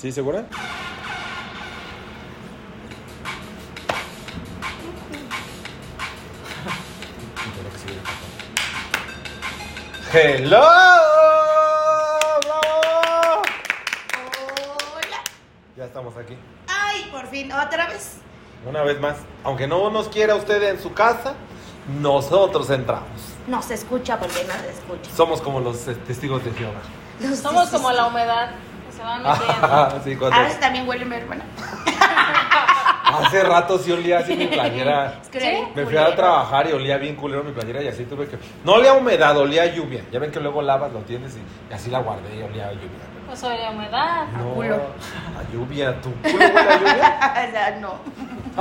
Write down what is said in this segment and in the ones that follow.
¿Sí, segura? ¡Hello! ¡Bravo! Hola. Ya estamos aquí. Ay, por fin, otra vez. Una vez más. Aunque no nos quiera usted en su casa, nosotros entramos. No se escucha porque no se escucha. Somos como los eh, testigos de Jehová. Los Somos como la humedad se va metiendo. sí, A cuando- veces también huele mi hermana. Hace rato sí olía así mi playera. Es que ¿Sí? era Me fui a trabajar y olía bien culero mi playera y así tuve que... No olía a humedad, olía a lluvia. Ya ven que luego lavas, lo tienes y, y así la guardé y olía a lluvia. Pues la humedad. No, culo. a lluvia. ¿Tu culo huele a lluvia? O sea, no.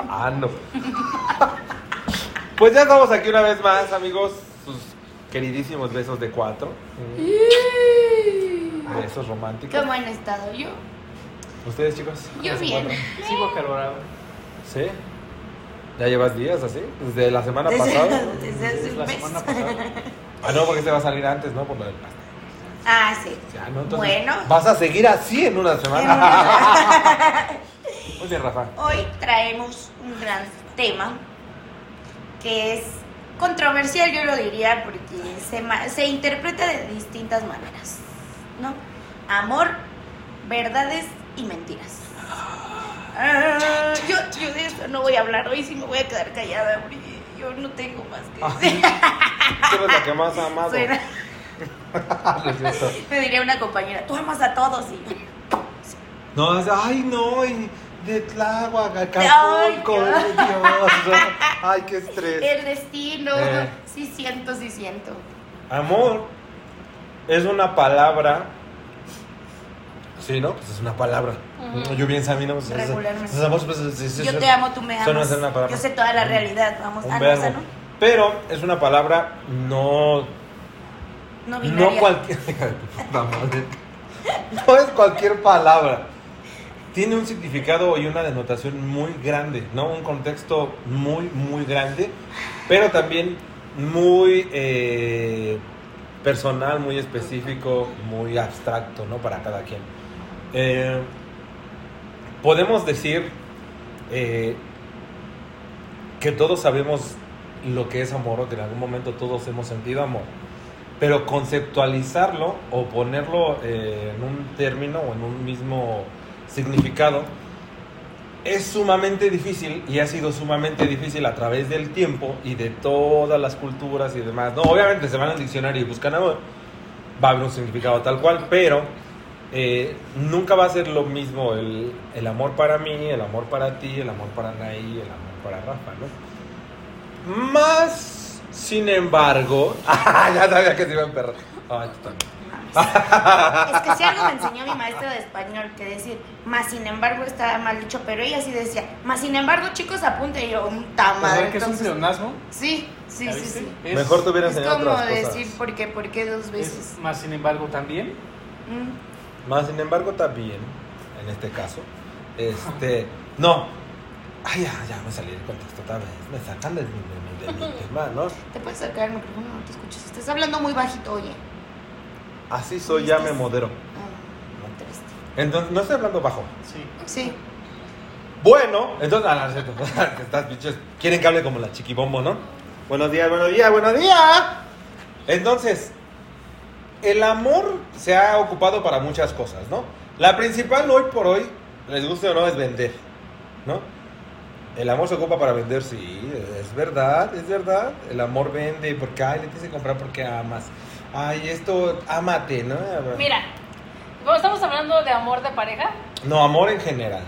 Ah, no. Pues ya estamos aquí una vez más, amigos. Sus queridísimos besos de cuatro. Besos románticos. ¿Cómo han estado yo? ¿Ustedes, chicos? Yo ¿Cómo se bien. Sigo acalorado. ¿Sí? ¿Ya llevas días así? ¿Desde la semana Desde- pasada? desde hace Desde un la mes. semana pasada. Ah, no, porque se va a salir antes, ¿no? Por lo del pastel. Ah, sí. Ya, ¿no? Entonces, Bueno. Vas a seguir así en una semana. Muy bien, Rafa. Hoy traemos un gran tema que es controversial, yo lo diría, porque se, ma- se interpreta de distintas maneras, ¿no? Amor, verdades y mentiras. Ah, yo, yo de eso no voy a hablar hoy, sí me voy a quedar callada, porque yo no tengo más que decir. Tú eres la que más ha amado. Suena- me diría una compañera, tú amas a todos y No, es, ay, no, y de Tláhuac, Ay, Acapulco. Dios. Ay, qué estrés. el destino, Eh. sí siento, sí siento. Amor es una palabra. Sí, ¿no? Pues es una palabra. Yo bien sabía, ¿no? Pues es- Regularmente. pues, amor, pues, es- es- Yo te amo, tú me amas. es una palabra. Yo sé toda la realidad, vamos. Un ah, no, verbo. esa no. Pero es una palabra no. No binaria. No cualquier. Madre. No es cualquier palabra. Tiene un significado y una denotación muy grande, ¿no? Un contexto muy, muy grande, pero también muy eh, personal, muy específico, muy abstracto, ¿no? Para cada quien. Eh, podemos decir eh, que todos sabemos lo que es amor o que en algún momento todos hemos sentido amor. Pero conceptualizarlo o ponerlo eh, en un término o en un mismo significado es sumamente difícil y ha sido sumamente difícil a través del tiempo y de todas las culturas y demás. No, obviamente se van al diccionario y buscan amor, va a haber un significado tal cual, pero eh, nunca va a ser lo mismo el, el amor para mí, el amor para ti, el amor para Anaí, el amor para Rafa, ¿no? Más, sin embargo, ya sabía que se iba a emperrar. Es que si algo me enseñó mi maestra de español, que decir, más sin embargo estaba mal dicho, pero ella sí decía, más sin embargo, chicos, apunte y yo, un ¿Sabes tamal. qué es un pleonasmo? Sí, sí, ¿Ya sí, sí. Es- Mejor te hubiera Es enseñado como otras cosas. decir, ¿por qué? ¿Por qué dos veces? es más, sin embargo, también. Mm. Más sin embargo, también, en este caso, este, no. Ay, ya, ya me salí del contexto otra vez. Me sacan de mi, de mi- de mi tema, ¿no? Te puedes sacar el micrófono, no te escuchas. Estás hablando muy bajito, oye. Así soy, ya me modero. Ah, muy triste. Entonces, no estoy hablando bajo. Sí. Sí. Bueno, entonces, ah, no, cierto. Que Estas bichos quieren que hable como la chiquibombo, ¿no? Buenos días, buenos días, buenos días. Entonces, el amor se ha ocupado para muchas cosas, ¿no? La principal hoy por hoy, les guste o no, es vender, ¿no? El amor se ocupa para vender, sí, es verdad, es verdad. El amor vende porque, ay, le tienes que comprar porque amas. Ay, esto, ámate, ¿no? Mira, estamos hablando de amor de pareja, No, amor en general.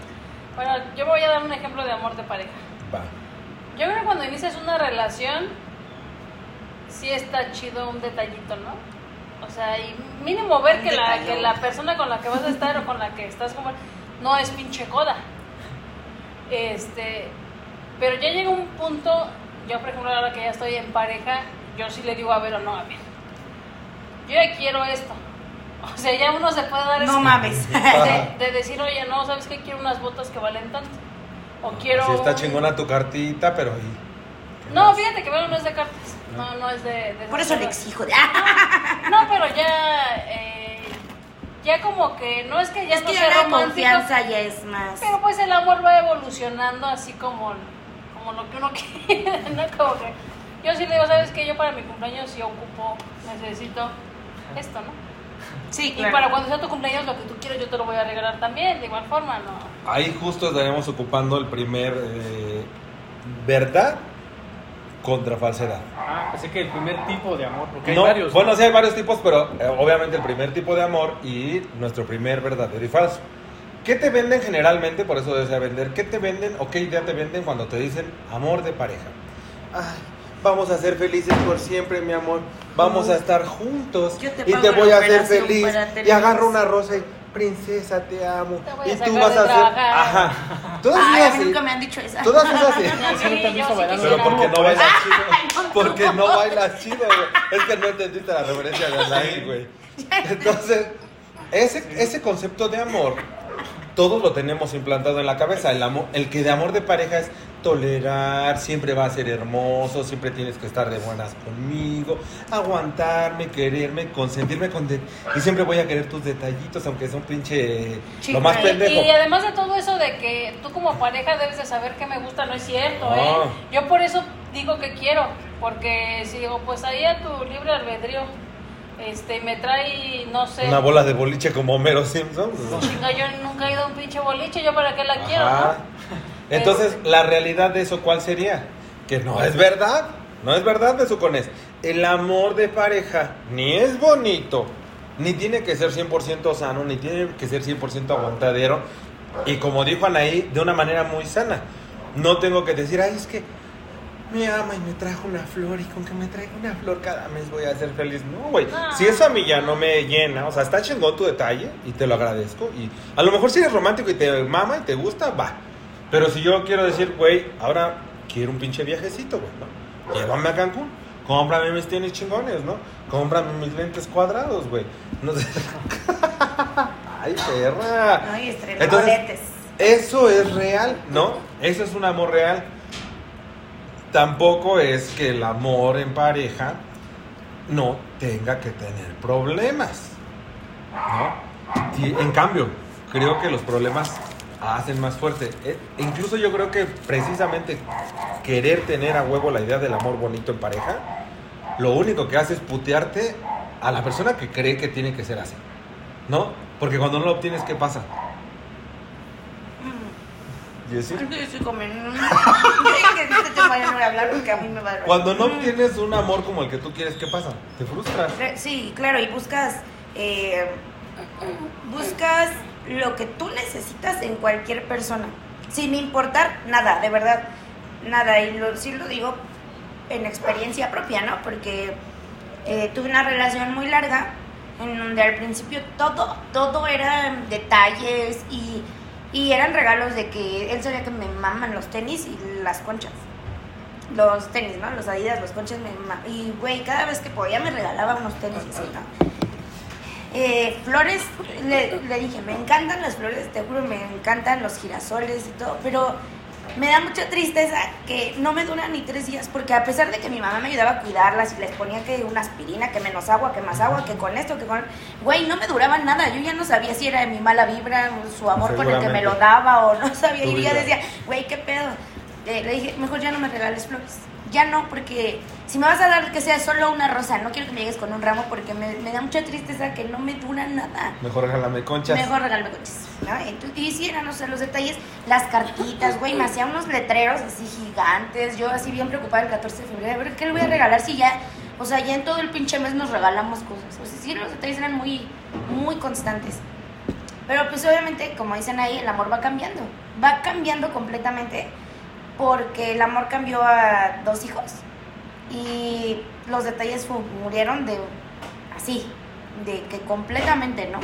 bueno, yo voy a dar un ejemplo de amor de pareja. Va. Yo creo que cuando inicias una relación, sí está chido un detallito, ¿no? O sea, y mínimo ver que la, que la persona con la que vas a estar o con la que estás como no es pinche coda. Este, pero ya llega un punto, yo por ejemplo ahora que ya estoy en pareja, yo sí le digo a ver o no, a ver. Yo ya quiero esto. O sea, ya uno se puede dar No ese- mames. de, de decir, oye, no, ¿sabes qué? Quiero unas botas que valen tanto. O quiero... Sí, está un- chingona tu cartita, pero. ¿y No, más? fíjate que bueno, no es de cartas. No, no es de. de Por eso le exijo. cosas. No, pero ya. eh, ya como que no es que ya Es no que sea la confianza ya es más. pero pues el amor va evolucionando así como, como lo que uno quiere, ¿no? Como que yo sí le digo, ¿sabes qué? Yo para mi cumpleaños sí ocupo, necesito esto, ¿no? Sí, Y para cuando sea tu cumpleaños lo que tú quieras yo te lo voy a regalar también, de igual forma, ¿no? Ahí justo estaremos ocupando el primer eh, verdad contra falsedad. Ah, pensé que el primer tipo de amor, porque No, hay varios. bueno, sí hay varios tipos, pero eh, obviamente el primer tipo de amor y nuestro primer verdadero y falso. ¿Qué te venden generalmente? Por eso desea vender. ¿Qué te venden o qué idea te venden cuando te dicen amor de pareja? Ay, vamos a ser felices por siempre, mi amor. Vamos a estar juntos Yo te y te voy a hacer feliz. Y agarro una rosa y princesa, te amo. Te voy a y tú sacar vas de a hacer, ajá. Todas Ay, a mí nunca me han dicho eso. Todas esas. Pero porque no bailas chido. Porque no bailas chido, güey. Es que no entendiste la referencia de Alain, güey. Entonces, ese, ese concepto de amor, todos lo tenemos implantado en la cabeza. El, amor, el que de amor de pareja es tolerar, siempre va a ser hermoso, siempre tienes que estar de buenas conmigo, aguantarme, quererme, consentirme con de- y siempre voy a querer tus detallitos, aunque son pinche Sí, lo más pendejo. Y además de todo eso de que tú como pareja debes de saber que me gusta, no es cierto, No. ¿eh? Yo por eso digo que quiero, porque si digo, pues ahí a tu libre albedrío, este, me trae, no sé, Una bola de boliche como Homero Simpson. chinga, yo nunca he ido a un pinche boliche, yo para qué la quiero. Entonces, la realidad de eso, ¿cuál sería? Que no es verdad. No es verdad, Besucones. El amor de pareja ni es bonito, ni tiene que ser 100% sano, ni tiene que ser 100% aguantadero. Y como dijo Anaí, de una manera muy sana. No tengo que decir, ay, es que me ama y me trajo una flor y con que me traiga una flor cada mes voy a ser feliz. No, güey. No. Si eso a mí ya no me llena, o sea, está chingón tu detalle y te lo agradezco. Y a lo mejor si eres romántico y te mama y te gusta, va. Pero si yo quiero decir, güey, ahora quiero un pinche viajecito, güey, ¿no? Llévame a Cancún. Cómprame mis tenis chingones, ¿no? Cómprame mis lentes cuadrados, güey. No sé. Ay, perra. No, y Entonces, eso es real, ¿no? Eso es un amor real. Tampoco es que el amor en pareja no tenga que tener problemas, ¿no? En cambio, creo que los problemas hacen más fuerte. Eh, incluso yo creo que precisamente querer tener a huevo la idea del amor bonito en pareja, lo único que hace es putearte a la persona que cree que tiene que ser así, ¿no? Porque cuando no lo obtienes, ¿qué pasa? Jessy? Yo estoy comiendo. Que de este tema ya no voy a hablar porque a mí me va a doler. Cuando no obtienes un amor como el que tú quieres, ¿qué pasa? Te frustras. Sí, claro, y buscas. eh, buscas lo que tú necesitas en cualquier persona. Sin importar nada, de verdad. Nada. Y lo, sí lo digo en experiencia propia, ¿no? Porque eh, tuve una relación muy larga en donde al principio todo, todo eran detalles y, y eran regalos de que él sabía que me maman los tenis y las conchas. Los tenis, ¿no? Los Adidas, los conchas me ma- Y, güey, cada vez que podía me regalaba unos tenis así, ¿no? Eh, flores, le, le dije, me encantan las flores, te juro, me encantan los girasoles y todo, pero me da mucha tristeza que no me duran ni tres días, porque a pesar de que mi mamá me ayudaba a cuidarlas y les ponía que una aspirina, que menos agua, que más agua, que con esto, que con... Güey, no me duraban nada, yo ya no sabía si era de mi mala vibra, su amor con el que me lo daba o no sabía, y yo decía, güey, qué pedo. Eh, le dije, mejor ya no me regales flores. Ya no, porque si me vas a dar que sea solo una rosa, no quiero que me llegues con un ramo porque me, me da mucha tristeza que no me dura nada. Mejor regálame conchas. Mejor regálame coches. ¿no? Entonces, y sí, eran, o sea, los detalles, las cartitas, güey, me hacía unos letreros así gigantes. Yo así bien preocupada el 14 de febrero. A ver, ¿qué le voy a regalar si ya, o sea, ya en todo el pinche mes nos regalamos cosas? O sea, sí, los detalles eran muy, muy constantes. Pero pues obviamente, como dicen ahí, el amor va cambiando. Va cambiando completamente porque el amor cambió a dos hijos y los detalles murieron de así, de que completamente, ¿no?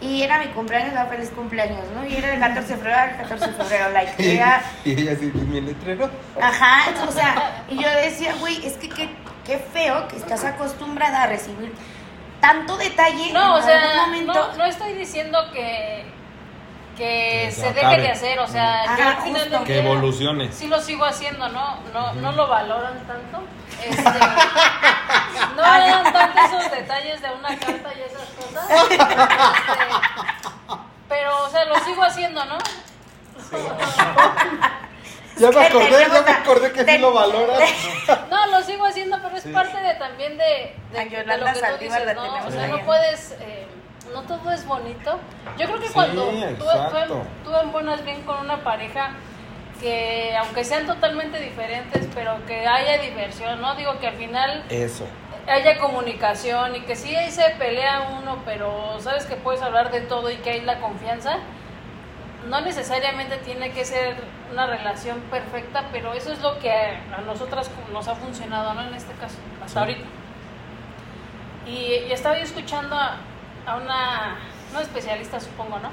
Y era mi cumpleaños, era feliz cumpleaños, ¿no? Y era el 14 de febrero, el 14 de febrero, like, Y, era, y ella sí, mi letrero. Ajá, o sea, y yo decía, güey, es que qué, qué feo que estás acostumbrada a recibir tanto detalle No, o en sea, algún momento. no, no estoy diciendo que, que se deje acabe. de hacer, o sea, yo Ajá, al final justo. del Que evolucione. Sí lo sigo haciendo, ¿no? No, no lo valoran tanto. Este, no eran tanto esos detalles de una carta y esas cosas. Este, pero, o sea, lo sigo haciendo, ¿no? Ya me acordé, ya me acordé que sí lo valoras. No, lo sigo haciendo, pero es Sí. parte de también de, de, lo que tú dices, ¿no? O sea, no puedes, eh, no todo es bonito. Yo creo que Sí, cuando tú, tú, tú embonas bien con una pareja que aunque sean totalmente diferentes, pero que haya diversión, ¿no? Digo que al final Eso. haya comunicación y que sí ahí se pelea uno, pero sabes que puedes hablar de todo y que hay la confianza. No necesariamente tiene que ser una relación perfecta, pero eso es lo que a nosotras nos ha funcionado, ¿no? En este caso, hasta Sí. ahorita. Y, y estaba yo escuchando a, a una, una especialista, supongo, ¿no?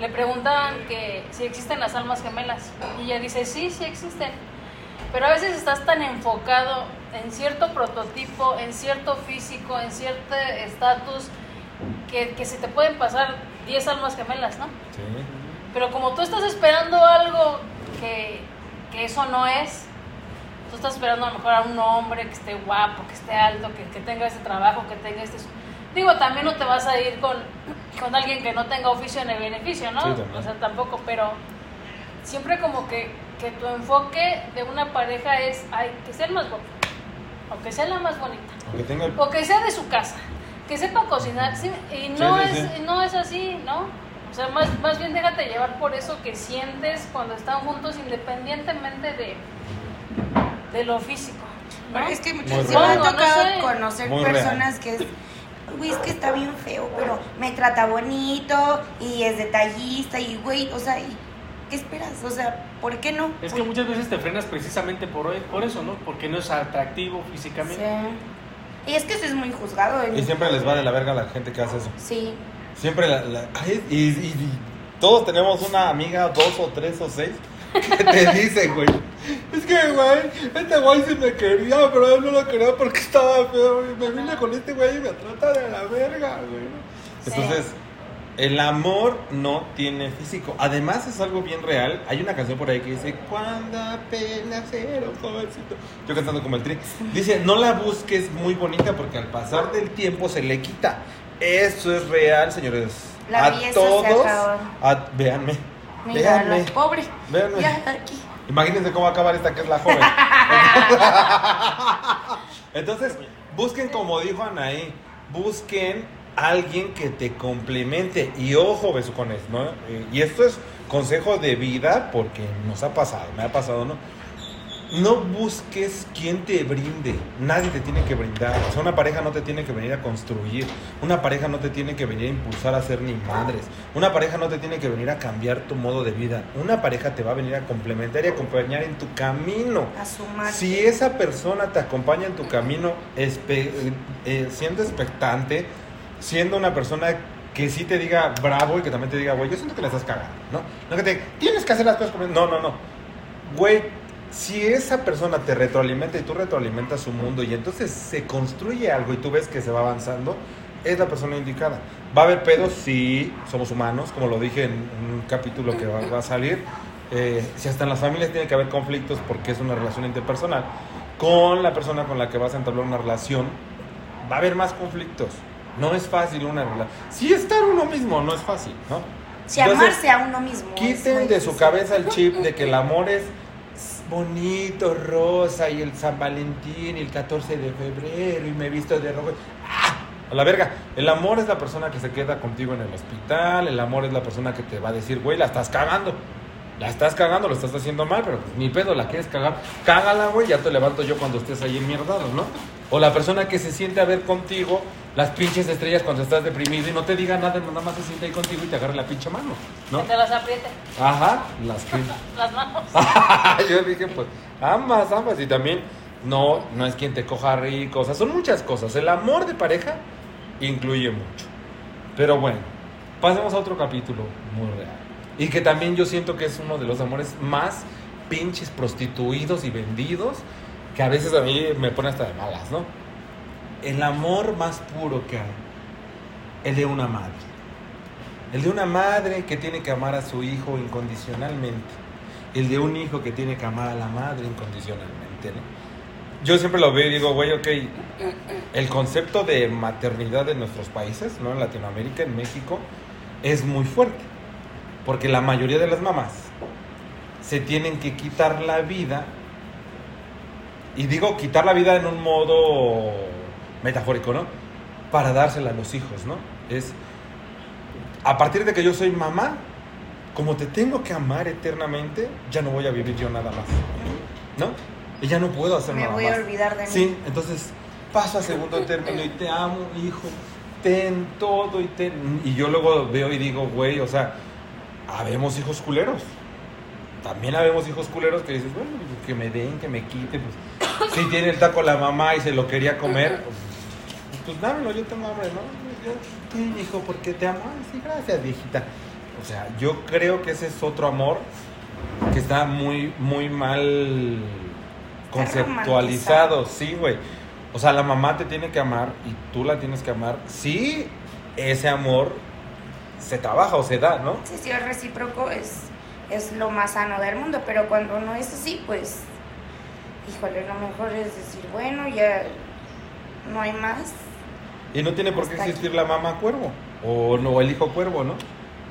Le preguntaban que si existen las almas gemelas. Y ella dice, sí, sí existen. Pero a veces estás tan enfocado en cierto prototipo, en cierto físico, en cierto estatus, que, que se te pueden pasar 10 almas gemelas, ¿no? Sí. Pero como tú estás esperando algo que, que eso no es, tú estás esperando a lo mejor a un hombre que esté guapo, que esté alto, que, que tenga este trabajo, que tenga este... Digo, también no te vas a ir con, con alguien que no tenga oficio ni beneficio, ¿no? Sí, o sea, tampoco, pero siempre como que, que tu enfoque de una pareja es, ay, que sea el más guapo, o que sea la más bonita, tenga el... o que sea de su casa, que sepa cocinar, sí, y no, Sí, sí, es, sí. no es así, ¿no? O sea, más, más bien déjate llevar por eso que sientes cuando están juntos independientemente de, de lo físico. es que muchas real. me ha no tocado sé. conocer Muy real. personas que es, güey, es que está bien feo, pero me trata bonito y es detallista y, güey, o sea, ¿y ¿qué esperas? O sea, ¿por qué no? Es que muchas veces te frenas precisamente por, por eso, ¿no? Porque no es atractivo físicamente. Sí. Y es que eso es muy juzgado. en- Y siempre les va de la verga a la gente que hace eso. Sí. Siempre la... la- ay, y, y- y todos tenemos una amiga, dos o tres o seis, que te dicen, güey. Es que, güey, este güey sí me quería, pero él no lo quería porque estaba feo. y Me vine con este güey y me trata de la verga, güey. Sí. Entonces, el amor no tiene físico. Además, es algo bien real. Hay una canción por ahí que dice: Cuando apenas era un jovencito. Yo cantando como el tri. Dice: No la busques muy bonita porque al pasar del tiempo se le quita. Eso es real, señores. La a todos. a- véanme. Mira, véanme. los pobres. Véanme. Ya aquí. Imagínense cómo va a acabar esta que es la joven. Entonces, busquen como dijo Anaí, busquen alguien que te complemente. Y ojo, besucones, ¿no? Eh, Y esto es consejo de vida porque nos ha pasado, me ha pasado, ¿no? No busques quien te brinde. Nadie te tiene que brindar. O sea, una pareja no te tiene que venir a construir. Una pareja no te tiene que venir a impulsar a ser ni madres. Una pareja no te tiene que venir a cambiar tu modo de vida. Una pareja te va a venir a complementar y acompañar en tu camino. A. Si esa persona te acompaña en tu camino, espe- eh, siendo expectante, siendo una persona que sí te diga bravo y que también te diga, güey, yo siento que la estás cagando, ¿no? No que te tienes que hacer las cosas como... No, no, no. Güey, si esa persona te retroalimenta y tú retroalimentas su mundo y entonces se construye algo y tú ves que se va avanzando, es la persona indicada. Va a haber pedos, sí, somos humanos, como lo dije en un capítulo que va, va a salir. Eh, si hasta en las familias tiene que haber conflictos porque es una relación interpersonal, con la persona con la que vas a entablar una relación, va a haber más conflictos. No es fácil una relación. Si estar uno mismo no es fácil, ¿no? Si Entonces, amarse a uno mismo. Quiten de su cabeza el chip de que el amor es bonito, rosa, y el San Valentín, y el 14 de febrero, y me he visto de rojo. ¡Ah! A la verga. El amor es la persona que se queda contigo en el hospital, el amor es la persona que te va a decir, güey, la estás cagando. La estás cagando, lo estás haciendo mal, pero pues, ni pedo, la quieres cagar. Cágala, güey, ya te levanto yo cuando estés ahí enmierdado, ¿no? O la persona que se siente a ver contigo las pinches estrellas cuando estás deprimido y no te diga nada, nada más se siente ahí contigo y te agarra la pinche mano, ¿no? Que te las apriete Ajá, las que... las manos. Yo dije, pues, ambas, ambas. Y también, no, no es quien te coja rico. O sea, son muchas cosas. El amor de pareja incluye mucho. Pero bueno, pasemos a otro capítulo muy real. Y que también yo siento que es uno de los amores más pinches prostituidos y vendidos. Que a veces a mí me pone hasta de malas, ¿no? El amor más puro que hay. El de una madre. El de una madre que tiene que amar a su hijo incondicionalmente. El de un hijo que tiene que amar a la madre incondicionalmente. yo siempre lo veo y digo, güey, ok, el concepto de maternidad en nuestros países, ¿no? En Latinoamérica, en México, es muy fuerte. Porque la mayoría de las mamás se tienen que quitar la vida. Y digo quitar la vida en un modo metafórico, ¿no? Para dársela a los hijos, ¿no? Es a partir de que yo soy mamá, como te tengo que amar eternamente, ya no voy a vivir yo nada más. ¿No? Y ya no puedo hacer Me nada voy más. a olvidar de mí. Sí, entonces paso a segundo término y te amo, hijo, ten todo y ten. Y yo luego veo y digo, güey, o sea, habemos hijos culeros. También habemos hijos culeros que dices, bueno, pues, que me den, que me quiten. Pues, si tiene el taco la mamá y se lo quería comer, pues, pues dámelo, yo tengo hambre, ¿no? Yo, "Ten, hijo, porque te amo. Ay, sí, gracias, viejita. O sea, yo creo que ese es otro amor que está muy, muy mal conceptualizado. Sí, güey. O sea, la mamá te tiene que amar y tú la tienes que amar. Sí, ese amor se trabaja o se da, ¿no? Sí, si es recíproco es, es lo más sano del mundo, pero cuando no es así, pues, híjole, lo mejor es decir, bueno, ya no hay más. Y no tiene por qué existir la mamá cuervo o no el hijo cuervo, ¿no?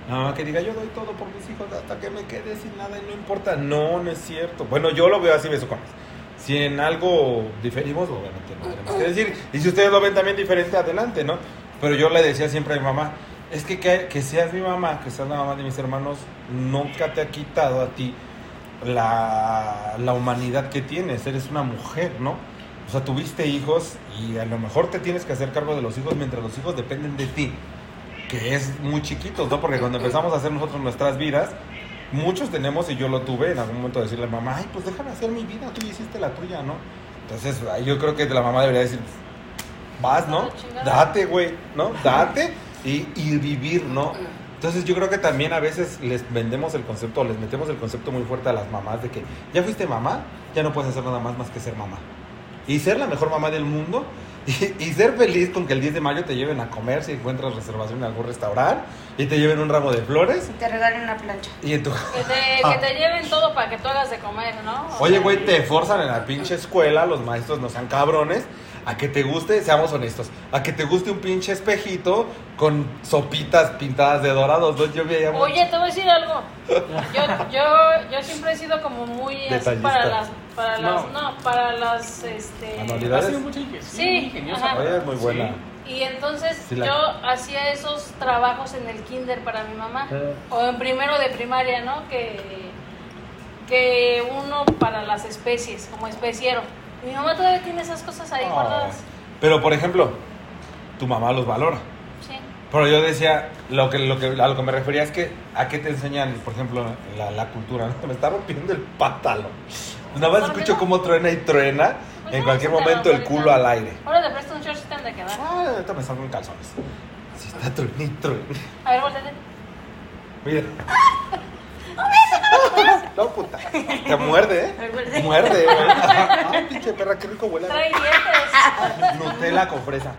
No, que diga yo doy todo por mis hijos hasta que me quede sin nada y no importa. No, no es cierto. Bueno, yo lo veo así, besucones. Si en algo diferimos, obviamente no tenemos que decir. Y si ustedes lo ven también diferente, adelante, ¿no? Pero yo le decía siempre a mi mamá, es que, que que seas mi mamá, que seas la mamá de mis hermanos, nunca te ha quitado a ti la, la humanidad que tienes. Eres una mujer, ¿no? O sea, tuviste hijos y a lo mejor te tienes que hacer cargo de los hijos mientras los hijos dependen de ti. Que es muy chiquitos, ¿no? Porque cuando empezamos a hacer nosotros nuestras vidas, muchos tenemos, y yo lo tuve en algún momento, decirle a mamá, ay, pues déjame hacer mi vida, tú hiciste la tuya, ¿no? Entonces, yo creo que la mamá debería decir, vas, ¿no? Date, güey, ¿no? Date y, y vivir, ¿no? Entonces yo creo que también a veces les vendemos el concepto, o les metemos el concepto muy fuerte a las mamás de que ya fuiste mamá, ya no puedes hacer nada más más que ser mamá. Y ser la mejor mamá del mundo y, y ser feliz con que el 10 de mayo te lleven a comer si encuentras reservación en algún restaurante y te lleven un ramo de flores Y te regalen una plancha. y en tu... Que te, que te lleven todo para que tú hagas de comer, ¿no? O Oye, güey, te forzan en la pinche escuela, los maestros no sean cabrones, a que te guste, seamos honestos, a que te guste un pinche espejito con sopitas pintadas de dorados, ¿no? Yo veía mucho- Oye, te voy a decir algo. Yo, yo, yo siempre he sido como muy así para las, para las, No. no, para las, este, Anualidades. Ha sido Sí, ingeniosa. Oye, es muy buena. Sí. Y entonces Sí, la- yo hacía esos trabajos en el kinder para mi mamá. Eh. O en primero de primaria, ¿no? Que, que uno para las especies, como especiero. Mi mamá todavía tiene esas cosas ahí Ay. guardadas. Pero, por ejemplo, tu mamá los valora. Sí. Pero yo decía, lo que, lo que, a lo que me refería es que, ¿a qué te enseñan, por ejemplo, la, la cultura? ¿no? Me está rompiendo el pantalón. Nada más escucho cómo truena y truena, Pues en cualquier momento el culo al aire. Ahora te presto un short si te han de quedar. Ah, ahorita me salgo en calzones. Si está truena y truena. A ver, volteate. Mira. No, puta. Te muerde, ¿eh? Muerde. Muerde, güey. Ay, pinche perra, qué rico huele. Trae dientes. Nutella con fresa.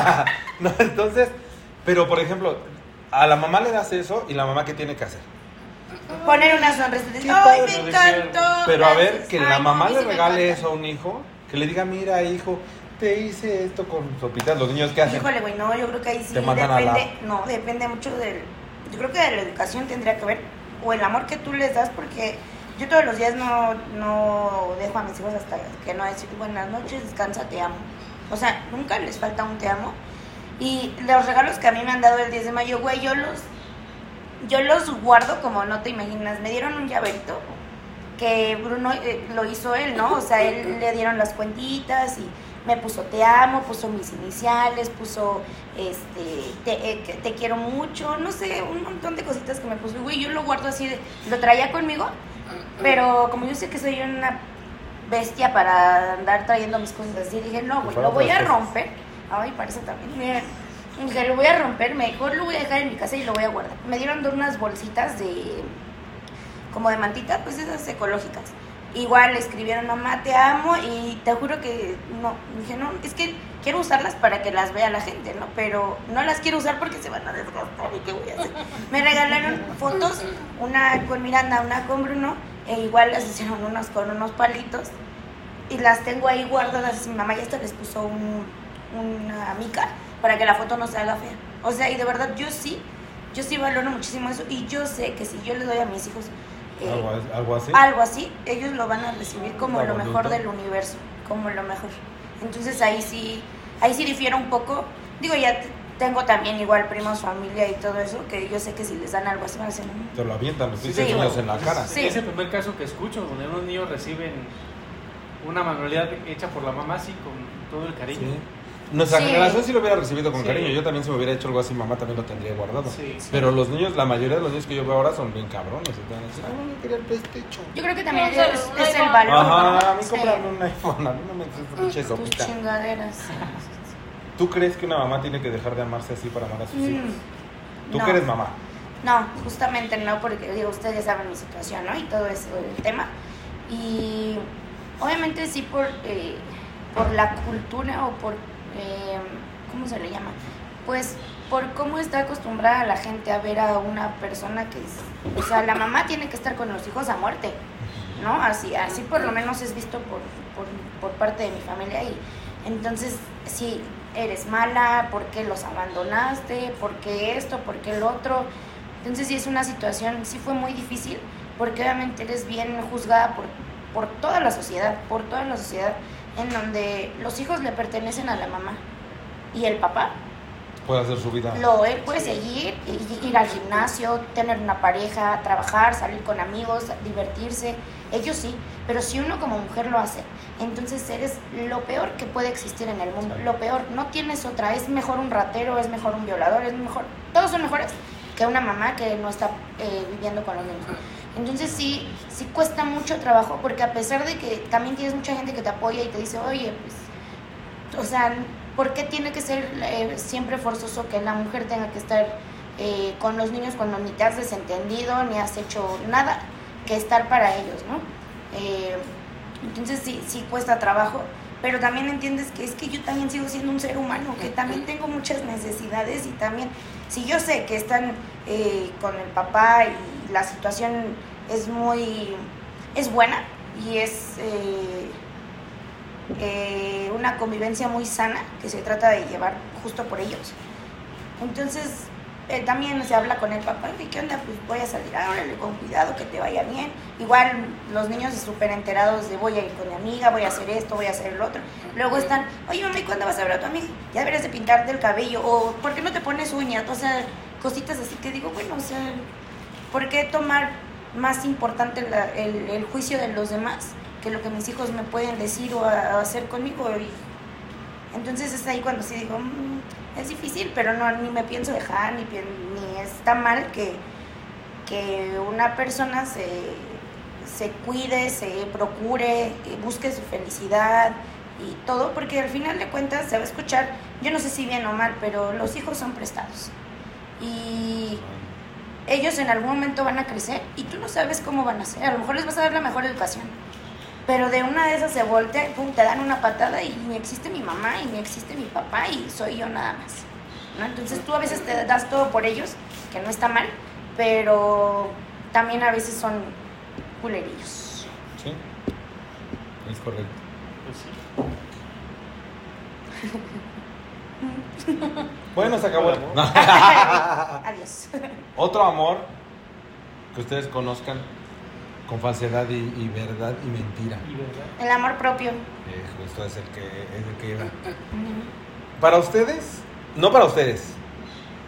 no, entonces, pero por ejemplo, a la mamá le das eso y la mamá ¿qué tiene que hacer? Poner una sonrisa Qué ¡ay, padre, me encantó! Pero a ver, gracias". que Ay, la mamá le regale eso a un hijo, que le diga, mira, hijo, te hice esto con sopitas. Los niños, ¿qué hacen? Híjole, güey, no, yo creo que ahí sí la- depende, no, depende mucho del, yo creo que de la educación tendría que ver, o el amor que tú les das, porque yo todos los días no, no dejo a mis hijos hasta que no decir buenas noches, descansa, te amo. O sea, nunca les falta un te amo. Y los regalos que a mí me han dado el 10 de mayo, güey, yo los, yo los guardo como no te imaginas. Me dieron un llaverito que Bruno eh, lo hizo él, ¿no? O sea, él le dieron las cuentitas y me puso te amo, puso mis iniciales, puso este te, eh, te quiero mucho, no sé, un montón de cositas que me puso. Güey, yo lo guardo así, de, lo traía conmigo, pero como yo sé que soy una bestia para andar trayendo mis cosas así, dije, no, güey, lo voy a romper. Ay, parece también. Miren, dije, lo voy a romper, mejor lo voy a dejar en mi casa y lo voy a guardar. Me dieron unas bolsitas de como de mantita, pues esas ecológicas. Igual escribieron, mamá, te amo y te juro que no. Dije, no, es que quiero usarlas para que las vea la gente, ¿no? Pero no las quiero usar porque se van a desgastar y qué voy a hacer. Me regalaron fotos, una con Miranda, una con Bruno, e igual las hicieron unas con unos palitos. y las tengo ahí guardadas. Mi mamá ya hasta les puso un, una mica para que la foto no se haga fea. O sea, y de verdad yo sí, yo sí valoro muchísimo eso y yo sé que si yo le doy a mis hijos eh, Algo, as- algo así. algo así, ellos lo van a recibir como lo mejor del universo, como lo mejor. Entonces ahí sí, ahí sí difiero un poco. Digo, ya tengo también igual primos, familia y todo eso, que yo sé que si les dan algo así van a decir. Te lo avientan los Sí, niños en la cara. Sí. Es el primer caso que escucho donde unos niños reciben una manualidad hecha por la mamá así con todo el cariño. Sí. Nuestra Sí. generación sí lo hubiera recibido con Sí. cariño. Yo también si me hubiera hecho algo así, mamá también lo tendría guardado. Sí. Pero los niños, la mayoría de los niños que yo veo ahora son bien cabrones. y te van a decir, "Ah, yo quería el PlayStation. Yo creo que también No, es, el valor. Ajá, ¿no? a mí Sí. cómprame un iPhone, a mí no me des pinche Tus chingaderas. ¿Tú crees que una mamá tiene que dejar de amarse así para amar a sus hijos? Mm, Tú no. que eres mamá. No, justamente no, porque digo, ustedes saben mi situación, ¿no? Y todo eso el tema. Y obviamente sí por, eh, por la cultura o por, eh, ¿cómo se le llama? Pues por cómo está acostumbrada la gente a ver a una persona que es, o sea, la mamá tiene que estar con los hijos a muerte, ¿no? Así, así por lo menos es visto por, por, por parte de mi familia y entonces si eres mala, ¿por qué los abandonaste? ¿Por qué esto? ¿Por qué el otro? Entonces sí es una situación, sí fue muy difícil, porque obviamente eres bien juzgada por, por toda la sociedad, por toda la sociedad, en donde los hijos le pertenecen a la mamá y el papá Puede hacer su vida. lo él puede seguir, y- ir al gimnasio, tener una pareja, trabajar, salir con amigos, divertirse. Ellos sí, pero si uno como mujer lo hace, entonces eres lo peor que puede existir en el mundo. Lo peor, no tienes otra. Es mejor un ratero, es mejor un violador, es mejor. Todos son mejores que una mamá que no está eh, viviendo con los niños. Entonces sí, sí cuesta mucho trabajo porque a pesar de que también tienes mucha gente que te apoya y te dice, oye, pues o sea, ¿por qué tiene que ser eh, siempre forzoso que la mujer tenga que estar eh, con los niños cuando ni te has desentendido, ni has hecho nada que estar para ellos, ¿no? Eh, entonces sí, sí cuesta trabajo, pero también entiendes que es que yo también sigo siendo un ser humano, que también tengo muchas necesidades y también, si yo sé que están eh, con el papá y la situación es muy, es buena y es... eh, eh, una convivencia muy sana que se trata de llevar justo por ellos. Entonces, también se habla con el papá, ¿y qué onda? Pues voy a salir, ahora con cuidado, que te vaya bien. Igual los niños súper enterados de voy a ir con mi amiga, voy a hacer esto, voy a hacer el otro. Luego están, oye mamá, ¿y cuándo vas a ver a tu amiga? Ya deberías de pintarte el cabello, o ¿por qué no te pones uñas? O sea, cositas así que digo, bueno, o sea, ¿por qué tomar más importante la- el, el juicio de los demás que lo que mis hijos me pueden decir o a- a hacer conmigo? Y entonces es ahí cuando sí digo, "Mm, es difícil, pero no, ni me pienso dejar, ni, ni está mal que, que una persona se, se cuide, se procure, que busque su felicidad y todo, porque al final de cuentas se va a escuchar, yo no sé si bien o mal, pero los hijos son prestados. Y ellos en algún momento van a crecer y tú no sabes cómo van a ser. A lo mejor les vas a dar la mejor educación. Pero de una de esas se voltea, pum, te dan una patada y ni existe mi mamá y ni existe mi papá y soy yo nada más. ¿no? Entonces tú a veces te das todo por ellos, que no está mal, pero también a veces son culerillos. Sí. Es correcto. Pues sí. Bueno, se acabó. Amor. No. Adiós. Otro amor que ustedes conozcan con falsedad y, y verdad y mentira. Y verdad. El amor propio. Eh, justo es el que es el que iba. Para ustedes, no para ustedes.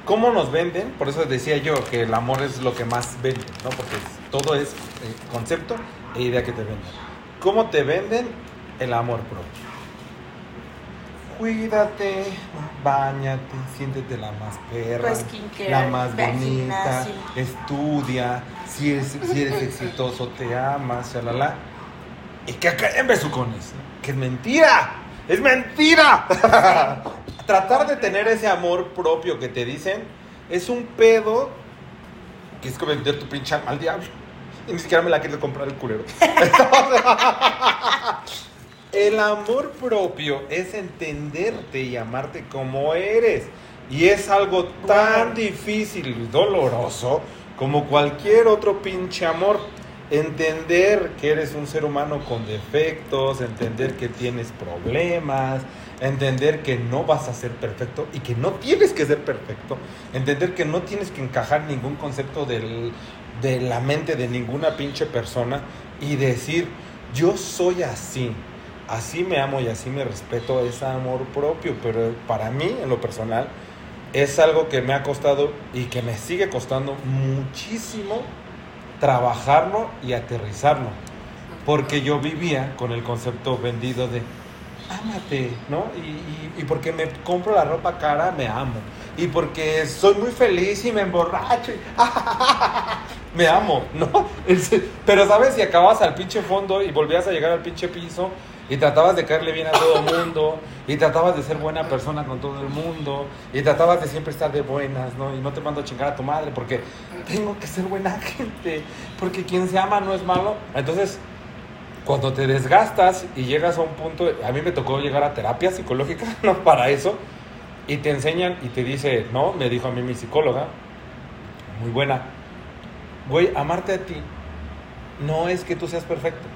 ¿Cómo nos venden? Por eso decía yo que el amor es lo que más vende, ¿no? Porque es- todo es eh, concepto e idea que te venden. ¿Cómo te venden el amor propio? Cuídate, bañate, siéntete la más perra, skincare, la más bonita, estudia, si eres, si eres exitoso te amas, shalala. Y que acá en besucones, que es mentira, es mentira. Tratar de tener ese amor propio que te dicen es un pedo que es como vender tu pinche alma al diablo. Y ni siquiera me la quiere comprar el culero. el amor propio es entenderte y amarte como eres. Y es algo tan difícil y doloroso como cualquier otro pinche amor. entender que eres un ser humano con defectos, entender que tienes problemas, entender que no vas a ser perfecto y que no tienes que ser perfecto, entender que no tienes que encajar ningún concepto de la mente de ninguna pinche persona y decir, yo soy así, así me amo y así me respeto, es amor propio, pero para mí, en lo personal, es algo que me ha costado y que me sigue costando muchísimo trabajarlo y aterrizarlo. Porque yo vivía con el concepto vendido de ámate, ¿no? Y, y- porque me compro la ropa cara, me amo. Y porque soy muy feliz y me emborracho. y me amo, ¿no? Pero, ¿sabes? Si acababas al pinche fondo y volvías a llegar al pinche piso y tratabas de caerle bien a todo el mundo y tratabas de ser buena persona con todo el mundo y tratabas de siempre estar de buenas, ¿no? Y no te mando a chingar a tu madre porque tengo que ser buena gente, porque quien se ama no es malo. Entonces, cuando te desgastas y llegas a un punto, a mí me tocó llegar a terapia psicológica, ¿no? Para eso, y te enseñan y te dice, no, me dijo a mí mi psicóloga, muy buena, güey, amarte a ti no es que tú seas perfecto.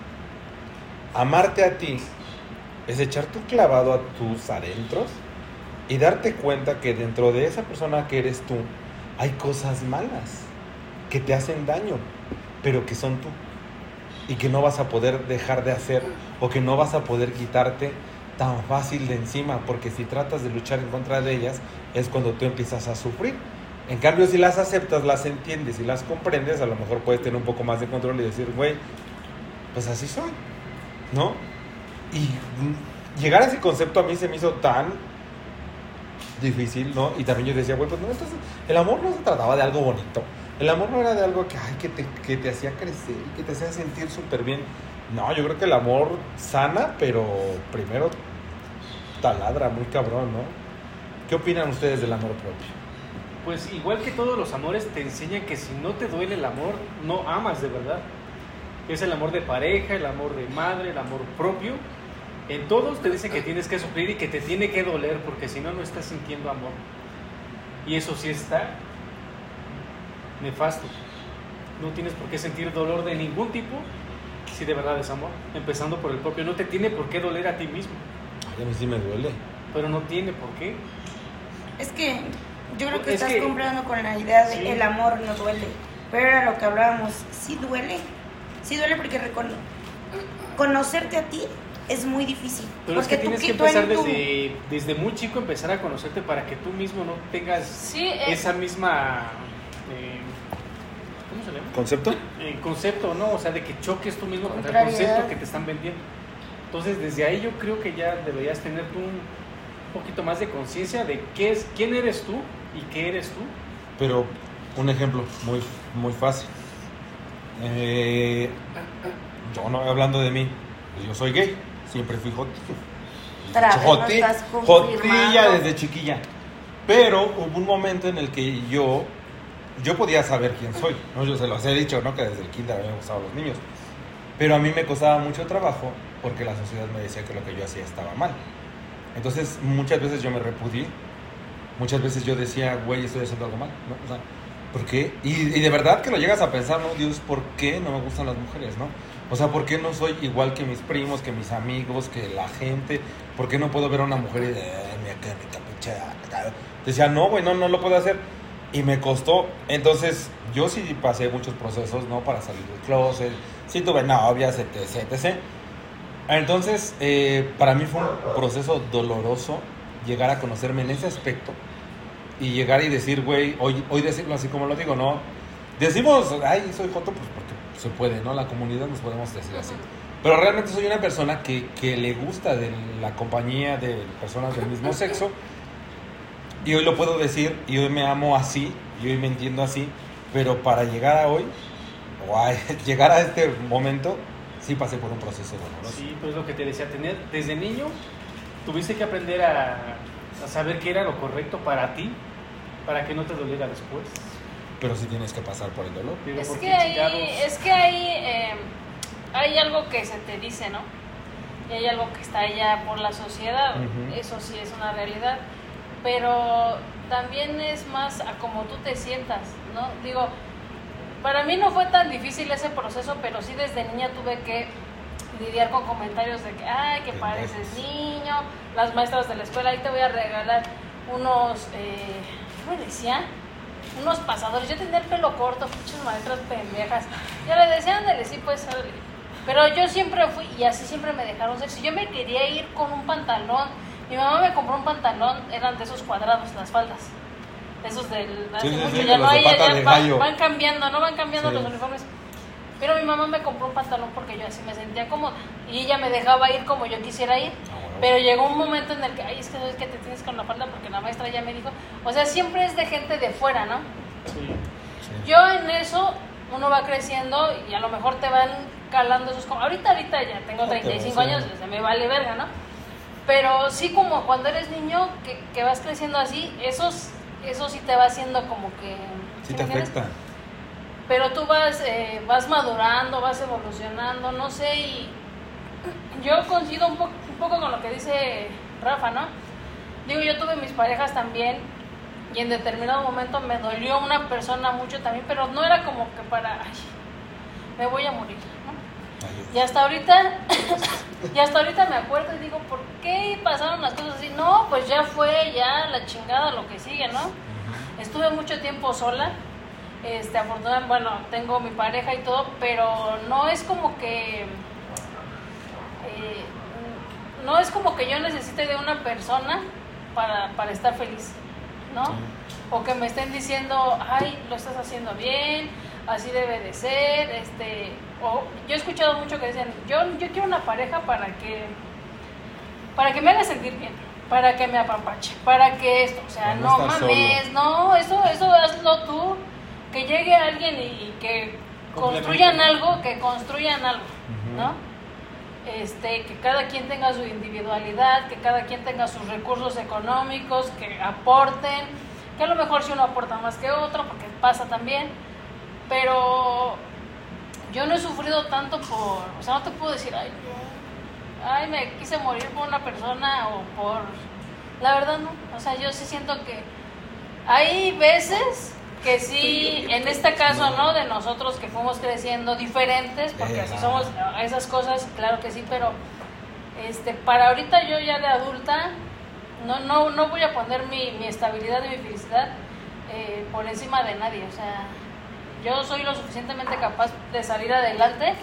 Amarte a ti es echarte un clavado a tus adentros y darte cuenta que dentro de esa persona que eres tú hay cosas malas que te hacen daño, pero que son tú y que no vas a poder dejar de hacer o que no vas a poder quitarte tan fácil de encima, porque si tratas de luchar en contra de ellas es cuando tú empiezas a sufrir. En cambio, si las aceptas, las entiendes y las comprendes, a lo mejor puedes tener un poco más de control y decir, güey, pues así soy, ¿no? Y llegar a ese concepto a mí se me hizo tan difícil, ¿no? Y también yo decía, güey, pues no, entonces el amor no se trataba de algo bonito. El amor no era de algo que, ay, que, te, que te hacía crecer y que te hacía sentir súper bien. No, yo creo que el amor sana, pero primero taladra muy cabrón, ¿no? ¿Qué opinan ustedes del amor propio? Pues igual que todos los amores te enseñan que si no te duele el amor, no amas de verdad. Es el amor de pareja, el amor de madre, el amor propio. En todos te dicen que tienes que sufrir y que te tiene que doler porque si no, no estás sintiendo amor. Y eso sí está nefasto. No tienes por qué sentir dolor de ningún tipo si de verdad es amor. Empezando por el propio. No te tiene por qué doler a ti mismo. Ay, a mí sí me duele. Pero no tiene por qué. Es que yo creo que Es estás que- comprando con la idea de Sí. el amor no duele. Pero era lo que hablábamos, sí duele. Sí duele porque recono- conocerte a ti es muy difícil. Pero es que porque tú tienes que empezar tu- desde, desde muy chico, empezar a conocerte para que tú mismo no tengas Sí, eh, esa misma... eh, ¿Cómo se llama? ¿Concepto? Eh, concepto, ¿no? O sea, de que choques tú mismo contra el concepto que te están vendiendo. Entonces, desde ahí yo creo que ya deberías tener tú un poquito más de conciencia de qué es, quién eres tú y qué eres tú. Pero un ejemplo muy, muy fácil. Eh, yo no hablando de mí, pues yo soy gay, siempre fui hot. No Joti- estás Jotilla desde chiquilla. Pero hubo un momento en el que yo, yo podía saber quién soy. ¿no? Yo se los he dicho, ¿no? Que desde el kinder me gustaban los niños. Pero a mí me costaba mucho trabajo porque la sociedad me decía que lo que yo hacía estaba mal. Entonces muchas veces yo me repudié. Muchas veces yo decía, güey, estoy haciendo algo mal. ¿no? O sea, ¿por qué? Y, de verdad que lo llegas a pensar, ¿no? Dios, ¿por qué no me gustan las mujeres, no? O sea, ¿por qué no soy igual que mis primos, que mis amigos, que la gente? ¿Por qué no puedo ver a una mujer y de, "Ay, mira qué rica pinche acá"? Decía, no, güey, no, no lo puedo hacer. Y me costó. Entonces, yo sí pasé muchos procesos, ¿no? Para salir del closet. Sí tuve novias, etc, etc. Entonces, eh, para mí fue un proceso doloroso llegar a conocerme en ese aspecto y llegar y decir, güey, hoy, hoy decirlo así como lo digo, ¿no? Decimos, ay, soy joto, pues porque se puede, ¿no? La comunidad nos podemos decir así. Pero realmente soy una persona que, que le gusta de la compañía de personas del mismo sexo. Y hoy lo puedo decir, y hoy me amo así, y hoy me entiendo así. Pero para llegar a hoy, o a llegar a este momento, sí pasé por un proceso doloroso. Sí, pues lo que te decía, tener desde niño tuviste que aprender a, a saber qué era lo correcto para ti, para que no te doliera después. Pero sí tienes que pasar por el dolor. Digo, Es que ahí, es que ahí eh, hay algo que se te dice, ¿no? Y hay algo que está allá por la sociedad, eso sí es una realidad. Pero también es más a como tú te sientas, ¿no? Digo, para mí no fue tan difícil ese proceso, pero sí desde niña tuve que lidiar con comentarios de que, ay, que pareces niño, las maestras de la escuela, ahí te voy a regalar unos, eh, ¿cómo decía? Unos pasadores. Yo tenía el pelo corto, muchas maestras pendejas. Ya le decían, ándale, sí, pues, órale. Pero yo siempre fui, y así siempre me dejaron ser. Si yo me quería ir con un pantalón, mi mamá me compró un pantalón, eran de esos cuadrados, las faldas. Esos del. Hace Sí, sí, mucho, sí, ya no hay, ya van- van cambiando, no van cambiando los uniformes. Pero mi mamá me compró un pantalón porque yo así me sentía cómoda. Y ella me dejaba ir como yo quisiera ir. Pero llegó un momento en el que, ay, es que sabes que te tienes con la falda porque la maestra ya me dijo. O sea, siempre es de gente de fuera, ¿no? Sí. Yo en eso, uno va creciendo y a lo mejor te van calando esos... com- Ahorita, ahorita ya tengo Ah, te 35 vas, sí. años, se me vale verga, ¿no? Pero sí como cuando eres niño, que, que vas creciendo así, esos, eso sí te va haciendo como que... Sí te afecta. pero tú vas, eh, vas madurando, vas evolucionando, no sé, y yo coincido un, po- un poco con lo que dice Rafa, ¿no? Digo, yo tuve mis parejas también y en determinado momento me dolió una persona mucho también, pero no era como que para, ay, me voy a morir, ¿no? Y hasta ahorita, y hasta ahorita me acuerdo y digo, ¿por qué pasaron las cosas así? No, pues ya fue, ya la chingada, lo que sigue, ¿no? Estuve mucho tiempo sola. Este, afortunadamente, bueno, tengo mi pareja y todo, pero no es como que. eh, no es como que yo necesite de una persona para, para estar feliz, ¿no? Sí. O que me estén diciendo, ay, lo estás haciendo bien, así debe de ser, este. O yo he escuchado mucho que dicen, yo, yo quiero una pareja para que para que me haga sentir bien, para que me apapache, para que esto, o sea, no no mames, no, eso, eso hazlo tú, que llegue alguien y, y que construyan algo, que construyan algo. ¿no? Este, que cada quien tenga su individualidad, que cada quien tenga sus recursos económicos, que aporten, que a lo mejor si uno aporta más que otro, porque pasa también, pero yo no he sufrido tanto por, o sea, no te puedo decir, ay, ay, me quise morir por una persona o por, la verdad no, o sea, yo sí siento que hay veces que sí, en este caso, ¿no? De nosotros que fuimos creciendo diferentes, porque así somos esas cosas, claro que sí, pero este, para ahorita yo ya de adulta, no, no, no voy a poner mi, mi estabilidad y mi felicidad eh, por encima de nadie, o sea, yo soy lo suficientemente capaz de salir adelante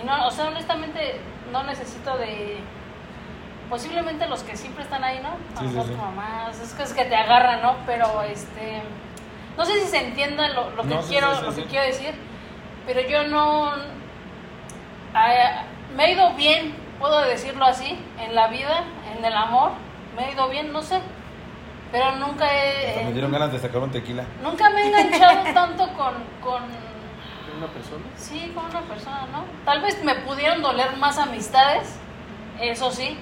y no, o sea, honestamente no necesito de posiblemente los que siempre están ahí, ¿no? A Sí, lo sí, mejor sí. tu mamá, es que es que te agarran, ¿no? Pero este no sé si se entienda lo, lo que No, quiero sí, sí, lo sí. que quiero decir, pero yo no ah, me he ido bien, puedo decirlo así, en la vida, en el amor, me he ido bien, no sé. Pero nunca he Hasta me dieron ganas de sacar un tequila. Nunca me he enganchado tanto con, con, ¿Una persona? sí, con una persona, ¿no? Tal vez me pudieran doler más amistades, eso sí,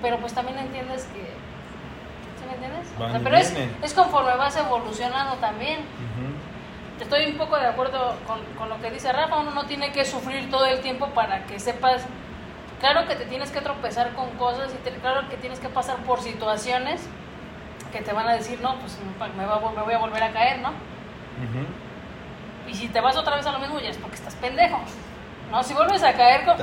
pero pues también entiendes que, ¿sí me entiendes? O sea, pero es, es conforme vas evolucionando también. Ujú. Estoy un poco de acuerdo con, con lo que dice Rafa, uno no tiene que sufrir todo el tiempo para que sepas, claro que te tienes que tropezar con cosas y te- claro que tienes que pasar por situaciones que te van a decir, no, pues me, va me voy a volver a caer, ¿no? Y si te vas otra vez a lo mismo, ya es porque estás pendejo. No, si vuelves a caer con...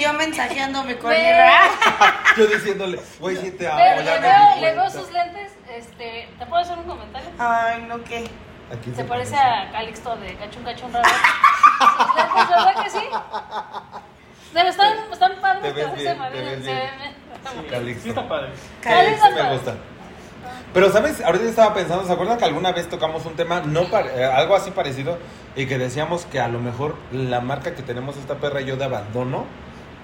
Yo mensajeándome con ra- Yo diciéndole, güey, si te amo. Ya le, veo, le veo sus lentes, este, ¿te puedo hacer un comentario? Ay, no, ¿qué? ¿A quién Se parece a Calixto de Cachun Cachun Raro. Sus lentes, ¿verdad que sí? Debe, están, están padres, Te ves pero bien, se te ves se bien. ven- Sí, Calixto. sí está padre. Calixto Sí, me gusta. Pero, ¿sabes? Ahorita estaba pensando, ¿se acuerdan que alguna vez tocamos un tema, no eh, algo así parecido, y que decíamos que a lo mejor la marca que tenemos esta perra y yo de abandono,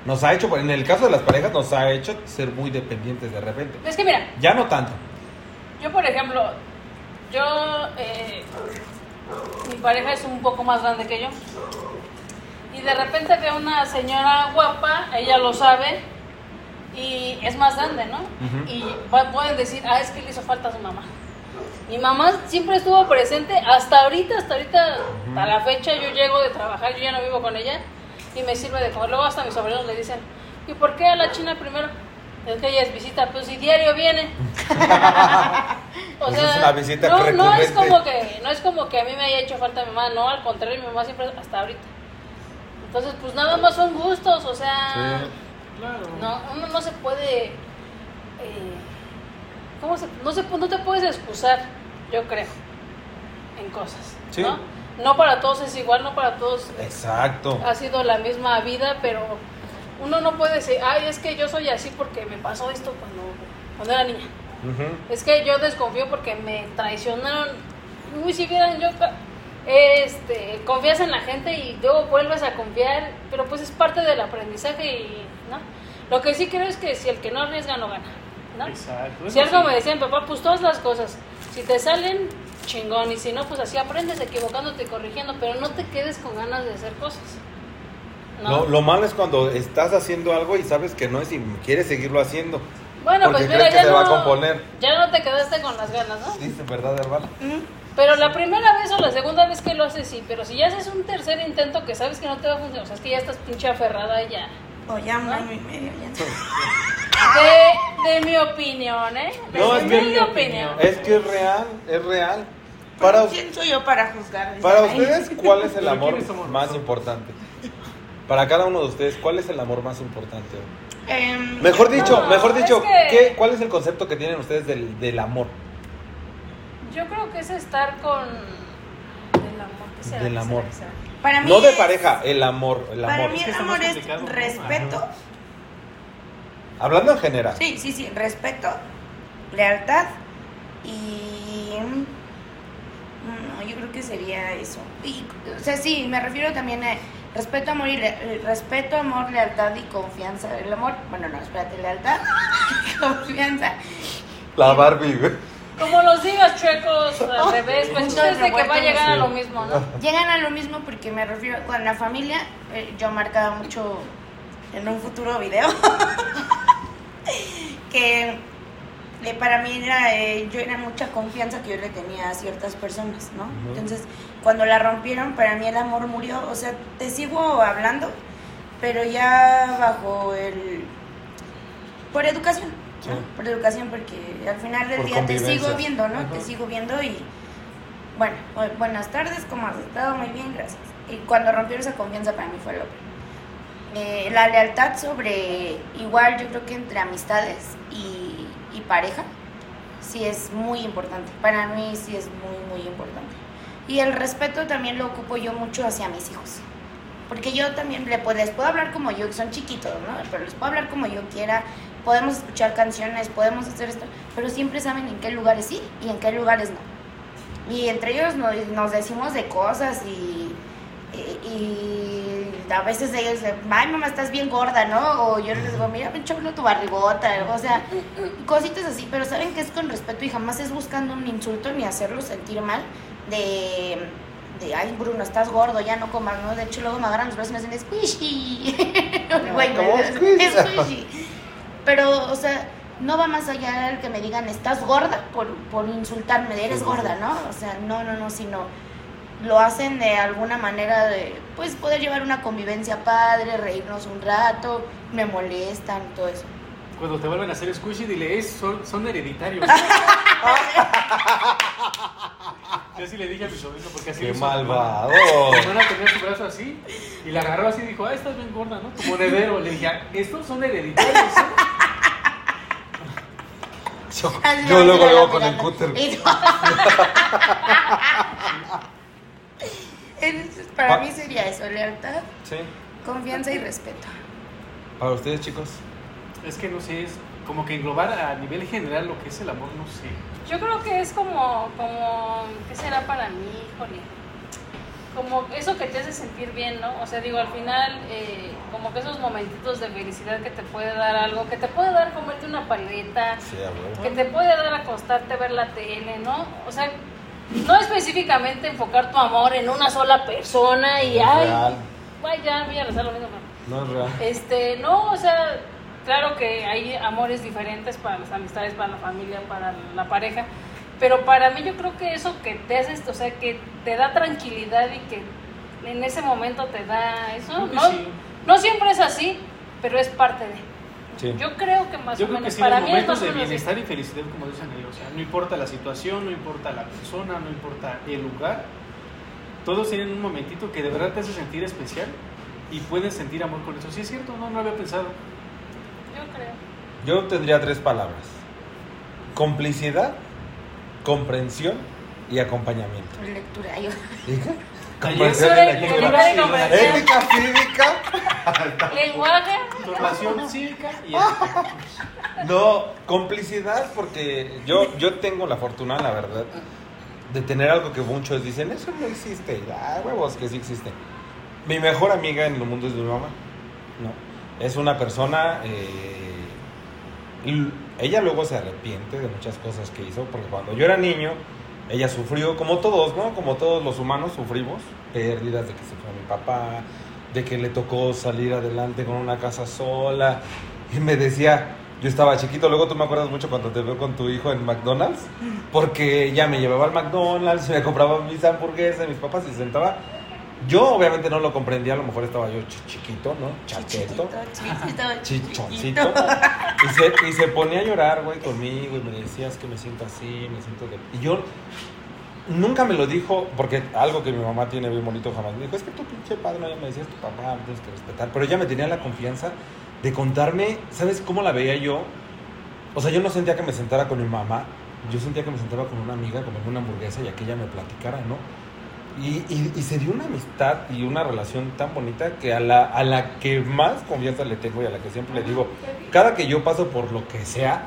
nos ha hecho, en el caso de las parejas, nos ha hecho ser muy dependientes de repente. Es que mira, Ya no tanto. yo por ejemplo, yo, eh, mi pareja es un poco más grande que yo. Y de repente veo una señora guapa, ella lo sabe, y es más grande, ¿no? Ujú. Y va- pueden decir, ah, es que le hizo falta a su mamá. Mi mamá siempre estuvo presente, hasta ahorita, hasta ahorita, Ujú. a la fecha, yo llego de trabajar, yo ya no vivo con ella, y me sirve de comer. Luego hasta mis sobrinos le dicen, ¿y por qué a la China primero? Es que ella es visita, pues si diario viene. O sea, es una visita no, no es como que no es como que a mí me haya hecho falta mi mamá, no, al contrario, mi mamá siempre hasta ahorita. Entonces, pues nada más son gustos, o sea, Sí. Claro. no uno no se puede eh, ¿cómo se, no se no te puedes excusar, yo creo, en cosas, Sí. ¿no? No para todos es igual, no para todos Exacto. ha sido la misma vida, pero uno no puede decir, ay, es que yo soy así porque me pasó esto cuando, cuando era niña. Es que yo desconfío porque me traicionaron. Uy, si vieran yo, este, confías en la gente y luego vuelves a confiar, pero pues es parte del aprendizaje y. Lo que sí creo es que si el que no arriesga no gana, ¿no? Exacto. Si algo sí. me decían, papá, pues todas las cosas, si te salen, chingón, y si no, pues así aprendes equivocándote y corrigiendo, pero no te quedes con ganas de hacer cosas. ¿no? Lo, lo malo es cuando estás haciendo algo y sabes que no es y quieres seguirlo haciendo. bueno, porque pues mira, crees que ya se no, va a componer. ya no te quedaste con las ganas, ¿no? Dice, ¿verdad, hermano? Mm, Pero la primera vez o la segunda vez que lo haces, sí. Pero si ya haces un tercer intento que sabes que no te va a funcionar, o sea, es que ya estás pinche aferrada y ya. O ya un año y medio, ya. De, de mi opinión, ¿eh? De No, mi es que- humilde opinión. Es que es real, es real. Para, ¿Quién soy yo para juzgar? Para ustedes, ¿cuál es el amor ¿quiénes somos más importante? Para cada uno de ustedes, ¿cuál es el amor más importante? Em, Mejor dicho, No, mejor es dicho, que- ¿qué, ¿cuál es el concepto que tienen ustedes del, del amor? Yo creo que es estar con. El amor. ¿qué será? Del ¿Qué amor. será? ¿Qué será? para mí No de pareja, el amor, el Para amor. mí el amor es respeto. Hablando en general. Sí, sí, sí, respeto, lealtad y... mm, No, yo creo que sería eso. Y, o sea, sí, me refiero también a respeto, amor y le- eh, respeto, amor, lealtad y confianza. El amor, bueno, no, espérate, lealtad y confianza. La Barbie, güey. Como los digas chuecos al revés, pues Punto de es de que va a llegar a lo mismo, ¿no? Llegan a lo mismo porque me refiero con la familia. eh, yo marcaba mucho en un futuro video que eh, para mí era, eh, yo era mucha confianza que yo le tenía a ciertas personas, ¿no? Entonces, cuando la rompieron, para mí el amor murió. O sea, te sigo hablando, pero ya bajo el... por educación. ¿No? Sí. Por educación, porque al final del Por día te sigo viendo, ¿no? Ajá. Te sigo viendo y bueno, bu- buenas tardes, ¿cómo has estado? Muy bien, gracias. Y cuando rompió esa confianza para mí fue lo. Eh, la lealtad sobre, igual yo creo que entre amistades y, y pareja, sí es muy importante. Para mí sí es muy, muy importante. Y el respeto también lo ocupo yo mucho hacia mis hijos. Porque yo también puedo, les puedo hablar como yo, que son chiquitos, ¿no? Pero les puedo hablar como yo quiera, podemos escuchar canciones, podemos hacer esto, pero siempre saben en qué lugares sí y en qué lugares no. Y entre ellos nos, nos decimos de cosas y, y, y a veces ellos, ay mamá, estás bien gorda, ¿no? O yo les digo, mira, pinche tu barrigota, o sea, cositas así, pero saben que es con respeto y jamás es buscando un insulto ni hacerlos sentir mal de, de ay Bruno, estás gordo, ya no comas, ¿no? De hecho luego me agarran los brazos y me hacen squishy. Güey, ¿cómo me- squishy? squishy. Pero, o sea, no va más allá el que me digan, estás gorda por, por insultarme, eres gorda. ¿no? O sea, no, no, no, sino lo hacen de alguna manera de, pues, poder llevar una convivencia padre, reírnos un rato, me molestan, todo eso. Cuando te vuelven a hacer squishy, dile, es, son, son hereditarios. Yo así le dije a mi sobrino, porque así Qué malvado. Mi hermana tenía su brazo así y la agarró así y dijo, ah, estás bien gorda, ¿no? Tu monedero. Le dije, "Ah, estos son hereditarios. ¿eh?". Yo, yo le luego, luego con el cúter. Para Pa- mí sería eso, lealtad, Sí. confianza y respeto. Para ustedes, chicos. Es que no sé, es como que englobar a nivel general lo que es el amor, no sé. Yo creo que es como, como, ¿qué será para mí, híjole? Como eso que te hace sentir bien, ¿no? O sea, digo, al final, eh, como que esos momentitos de felicidad que te puede dar algo, que te puede dar comerte una paleta, Sí, a que te puede dar acostarte, ver la tele, ¿no? O sea, no específicamente enfocar tu amor en una sola persona y, ay, vaya, ya voy a rezar lo mismo. No es real. este, no, o sea, claro que hay amores diferentes para las amistades, para la familia, para la pareja, pero para mí yo creo que eso que te hace, o sea, que te da tranquilidad y que en ese momento te da eso, que no, sí. no siempre es así, pero es parte de, Sí. Yo creo que más Yo o creo que menos. sí, para los mí es momentos más de bienestar y felicidad, como dicen ellos. O sea, no importa la situación, no importa la persona, no importa el lugar. Todos tienen un momentito que de verdad te hace sentir especial y puedes sentir amor con eso. Sí, es cierto, no, no había pensado. Yo creo. Yo tendría tres palabras. Complicidad, comprensión y acompañamiento. Lectura. Ética cívica. Lenguaje. Formación cívica y ética. No, complicidad porque yo, yo tengo la fortuna, la verdad, de tener algo que muchos dicen, eso no existe. Ah, huevos que sí existe. Mi mejor amiga en el mundo es mi mamá. No. Es una persona... eh, ella luego se arrepiente de muchas cosas que hizo, porque cuando yo era niño, ella sufrió, como todos, ¿no? Como todos los humanos sufrimos, pérdidas de que se fue mi papá, de que le tocó salir adelante con una casa sola. Y me decía, yo estaba chiquito, luego tú me acuerdas mucho cuando te veo con tu hijo en McDonald's, porque ella me llevaba al McDonald's, me compraba mis hamburguesas, mis papás y se sentaba. Yo obviamente no lo comprendía, a lo mejor estaba yo chi- chiquito, ¿no? Chaqueto chiquito, chichoncito. Y se, y se ponía a llorar, güey, conmigo y me decía, es que me siento así, me siento de... Y yo nunca me lo dijo, porque algo que mi mamá tiene bien bonito jamás me dijo, es que tu pinche padre, no, ya me decías tu papá, me tienes que respetar. Pero ella me tenía la confianza de contarme, ¿sabes cómo la veía yo? O sea, yo no sentía que me sentara con mi mamá, yo sentía que me sentaba con una amiga, comerme una hamburguesa y a que ella me platicara, ¿no? Y, y- se dio una amistad y una relación tan bonita que a la, a la que más confianza le tengo y a la que siempre le digo, cada que yo paso por lo que sea,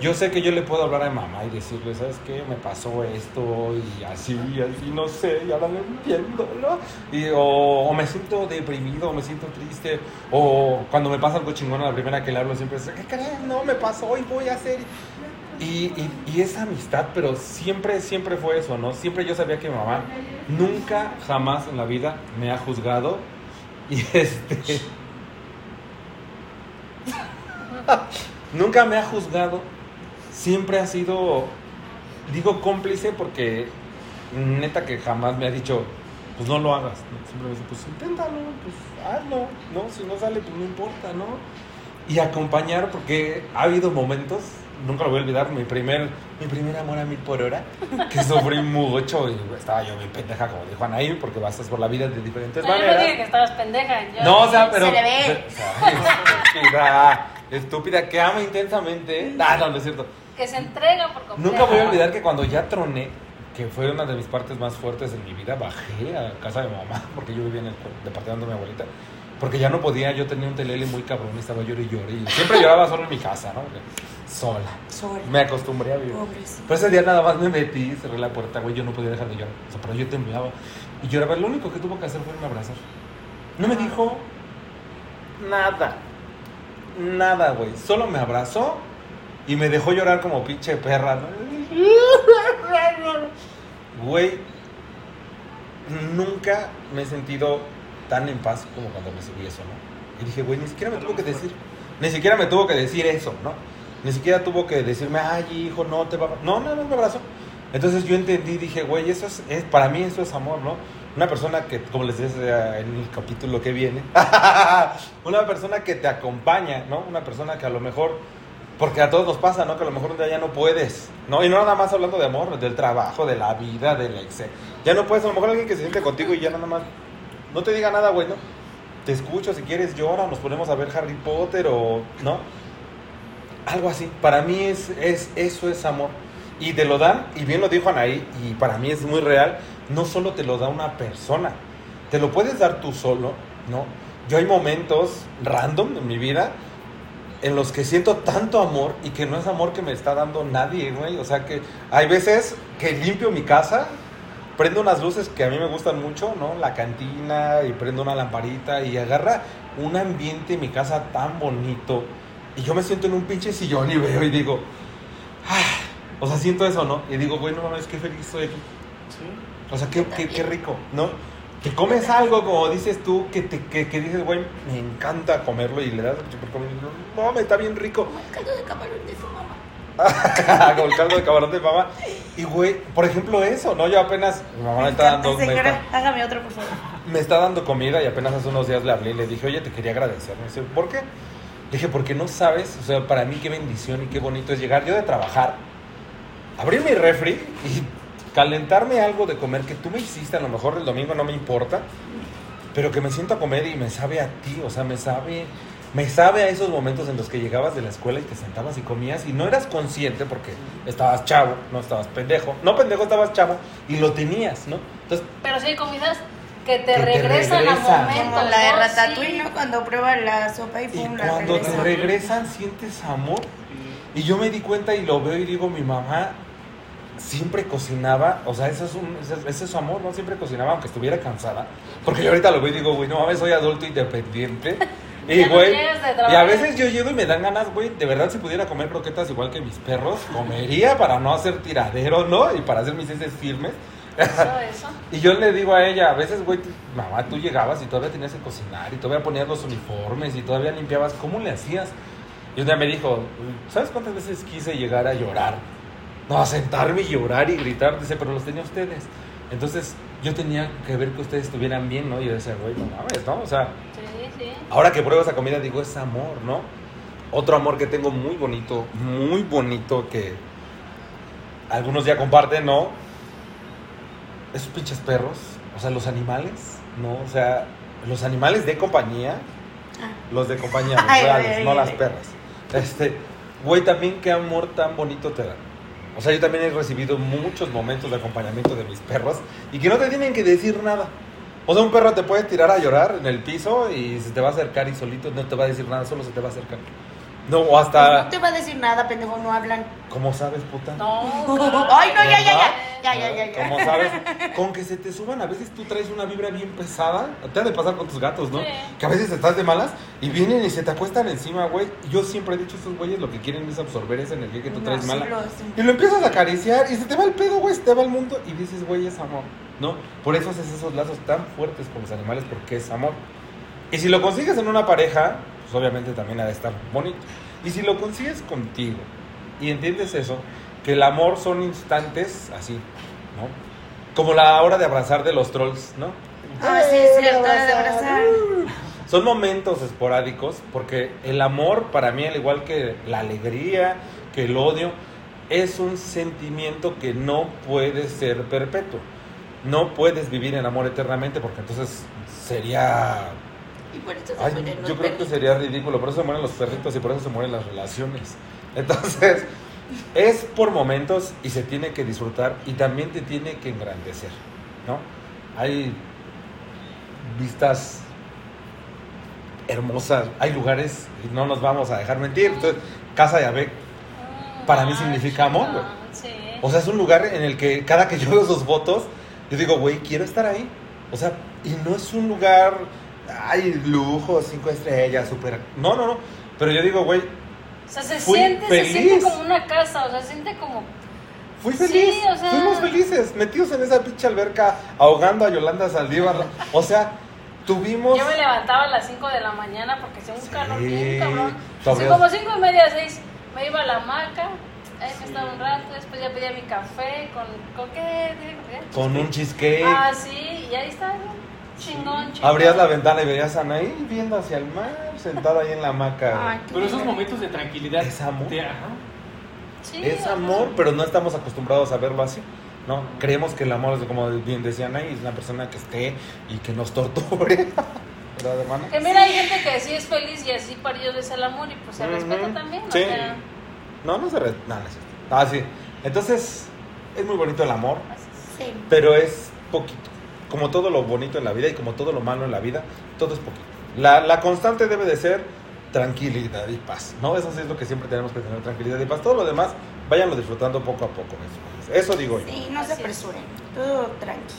yo sé que yo le puedo hablar a mi mamá y decirle, ¿sabes qué? Me pasó esto y así, y así, no sé, y ahora lo entiendo, ¿no? Y, o, o me siento deprimido, o me siento triste, o cuando me pasa algo chingón, a la primera que le hablo siempre es, ¿qué crees? No, me pasó y voy a hacer... Y, y, y esa amistad, pero siempre, siempre fue eso, ¿no? Siempre yo sabía que mi mamá nunca, jamás en la vida me ha juzgado. Y este. nunca me ha juzgado. Siempre ha sido, digo cómplice porque neta que jamás me ha dicho, pues no lo hagas. Siempre me dice, pues inténtalo, pues hazlo, ¿no? Si no sale, pues no importa, ¿no? Y acompañar porque ha habido momentos, nunca lo voy a olvidar, mi primer, mi primer amor a mil por hora, que sufrí mucho y estaba yo bien pendeja, como dijo Anaí, porque vas por la vida de diferentes No, yo no maneras. dije que estabas pendeja. yo- No, o sea, pero. Se le ve. o sea, estúpida, estúpida, que ama intensamente. Ah, no, no es cierto. Que se entrega por completo. Nunca voy a olvidar que cuando ya troné, que fue una de mis partes más fuertes en mi vida, bajé a casa de mi mamá, porque yo vivía en el departamento de mi abuelita. Porque ya no podía, yo tenía un telele muy cabrón y estaba llorando y llorando. Y siempre lloraba solo en mi casa, ¿no? Sola. Sola. Me acostumbré a vivir. Pobrecito. Pero ese día nada más me metí, cerré la puerta, güey, yo no podía dejar de llorar. O sea, pero yo temblaba. Y lloraba. Lo único que tuvo que hacer fue a abrazar. No me dijo nada. Nada, güey. Solo me abrazó y me dejó llorar como pinche perra. Güey, nunca me he sentido tan en paz como cuando me subí eso, ¿no? Y dije, güey, ni siquiera me tuvo que decir, ni siquiera me tuvo que decir eso, ¿no? Ni siquiera tuvo que decirme, ay, hijo, no te va a... No, no, no, me abrazó. Entonces yo entendí, dije, güey, eso es, es- para mí eso es amor, ¿no? Una persona que, como les decía en el capítulo que viene, una persona que te acompaña, ¿no? Una persona que a lo mejor, porque a todos nos pasa, ¿no? Que a lo mejor un día ya no puedes, ¿no? Y no nada más hablando de amor, del trabajo, de la vida, del ex. Ya no puedes, a lo mejor alguien que se siente contigo y ya nada más, no te diga nada, güey, ¿no? Te escucho, si quieres llora, nos ponemos a ver Harry Potter o, ¿no? Algo así. Para mí es, es, eso es amor. Y te lo dan, y bien lo dijo Anaí, y para mí es muy real, no solo te lo da una persona, te lo puedes dar tú solo, ¿no? Yo hay momentos random en mi vida en los que siento tanto amor y que no es amor que me está dando nadie, güey. O sea que hay veces que limpio mi casa, prendo unas luces que a mí me gustan mucho, ¿no? La cantina y prendo una lamparita y agarra un ambiente en mi casa tan bonito. Y yo me siento en un pinche sillón y veo y digo, ah, o sea, siento eso, ¿no? Y digo, güey, no mames, qué feliz estoy aquí. Sí. O sea, qué, qué, qué rico, ¿no? Que comes algo, como dices tú, que, te, que, que dices, güey, me encanta comerlo y le das. No, me está bien rico. El caldo de camarón de su mamá. Como el caldo de camarón de mamá. Y, güey, por ejemplo, eso, ¿no? Yo apenas, mi mamá me está dando, me está, hágame otro, por favor. me está dando comida y apenas hace unos días le hablé y le dije, oye, te quería agradecer. Me dice, ¿por qué? Le dije, porque no sabes, o sea, para mí qué bendición y qué bonito es llegar yo de trabajar, abrir mi refri y calentarme algo de comer que tú me hiciste, a lo mejor el domingo no me importa, pero que me siento a comer y me sabe a ti, o sea, me sabe, me sabe a esos momentos en los que llegabas de la escuela y te sentabas y comías y no eras consciente porque estabas chavo, no estabas pendejo, no pendejo, estabas chavo y lo tenías, ¿no? Entonces, Pero sí hay comidas que te Que te regresan regresan. a momentos. Como la de ¿no? Ratatouille, Sí. ¿no? Cuando prueba la sopa y y pum, la cuando te regresa. regresan sientes amor. Y yo me di cuenta y lo veo y digo, mi mamá siempre cocinaba, o sea, eso es, un, ese, ese es su amor, ¿no? Siempre cocinaba aunque estuviera cansada. Porque yo ahorita lo veo y digo, güey, no mames, soy adulto independiente. Y, no güey, de y a veces yo llego y me dan ganas, güey, de verdad si pudiera comer croquetas igual que mis perros, comería para no hacer tiradero, ¿no? Y para hacer mis heces firmes. Eso, eso. Y yo le digo a ella, a veces, güey, mamá, tú llegabas y todavía tenías que cocinar y todavía ponías los uniformes y todavía limpiabas. ¿Cómo le hacías? Y un día me dijo, ¿sabes cuántas veces quise llegar a llorar? No, a sentarme y llorar y gritar. Dice, pero los tenía ustedes. Entonces, yo tenía que ver que ustedes estuvieran bien, ¿no? Y yo decía, güey, no mames, ¿no? O sea. Ahora que pruebo esa comida, digo, es amor, ¿no? Otro amor que tengo muy bonito, muy bonito, que algunos ya comparten, ¿no? Esos pinches perros, o sea, los animales, ¿no? O sea, los animales de compañía, Ah. los de compañía, los Ay, reales, ay, no las perras. Este, güey, también qué amor tan bonito te dan. O sea, yo también he recibido muchos momentos de acompañamiento de mis perros y que no te tienen que decir nada. O sea, un perro te puede tirar a llorar en el piso y se te va a acercar y solito no te va a decir nada, solo se te va a acercar. No, o Pues hasta... no te va a decir nada, pendejo, no hablan. ¿Cómo sabes, puta? No. Ay, no, ya, ya, ya. Ya, ya, ya, ya. Como sabes, con que se te suban, a veces tú traes una vibra bien pesada. Te ha de pasar con tus gatos, ¿no? Sí. Que a veces estás de malas y vienen y se te acuestan encima, güey. Yo siempre he dicho, estos güeyes lo que quieren es absorber esa energía que tú No, traes sí mala. lo. Y lo empiezas a acariciar y se te va el pedo, güey, se te va el mundo y dices, güey, es amor, ¿no? Por eso haces esos lazos tan fuertes con los animales porque es amor. Y si lo consigues en una pareja, pues obviamente también ha de estar bonito. Y si lo consigues contigo y entiendes eso, que el amor son instantes así, ¿no? Como la hora de abrazar de los trolls, ¿no? Ah, sí, es cierto, de abrazar. Son momentos esporádicos porque el amor para mí, al igual que la alegría, que el odio, es un sentimiento que no puede ser perpetuo. No puedes vivir en amor eternamente porque entonces sería... Y por eso se ay, mueren los yo creo que sería ridículo, por eso se mueren los perritos y por eso se mueren las relaciones. Entonces, es por momentos y se tiene que disfrutar y también te tiene que engrandecer, ¿no? Hay vistas hermosas, hay lugares, y no nos vamos a dejar mentir. Entonces, Casa de Abec, Para mí significa amor, güey. Sí. o sea, es un lugar en el que cada que yo veo sus fotos, yo digo, güey, quiero estar ahí. O sea, y no es un lugar, ay, lujo, cinco estrellas, súper. No, no, no. Pero yo digo, güey, o sea, se fui siente, se feliz. siente como una casa, o sea, se siente como... Fui Sí, feliz, o sea- fuimos felices, metidos en esa pinche alberca, ahogando a Yolanda Saldívar. O sea, tuvimos. Yo me levantaba a las 5 de la mañana porque hacía un calor bien cabrón. Así como 5 y media, 6, me iba a la hamaca, ahí me estaba un rato, después ya pedía mi café con... ¿Con qué? ¿Qué pedía? Con un cheesecake. Ah, sí, y ahí está, chingón, chingón. Abrías la ventana y veías a Anaí viendo hacia el mar, sentada ahí en la hamaca. Ay, Pero esos momentos de tranquilidad. Es amor. te- ajá. Sí, es ajá. amor, pero no estamos acostumbrados a verlo así. ¿no? Creemos que el amor, es como bien decía Anaí, es una persona que esté y que nos torture. ¿Verdad, hermana? Que mira, hay gente que sí es feliz y así para ellos es el amor y pues se Ujú. respeta también. o Sí. sea, No, no se re... No, no es cierto. Ah, sí. Entonces, es muy bonito el amor, Sí. pero es poquito. Como todo lo bonito en la vida y como todo lo malo en la vida, todo es poquito. La, la constante debe de ser tranquilidad y paz, ¿no? Eso sí es lo que siempre tenemos que tener, tranquilidad y paz. Todo lo demás, váyanlo disfrutando poco a poco. Eso, eso digo yo. Sí, no se apresuren. Todo tranqui.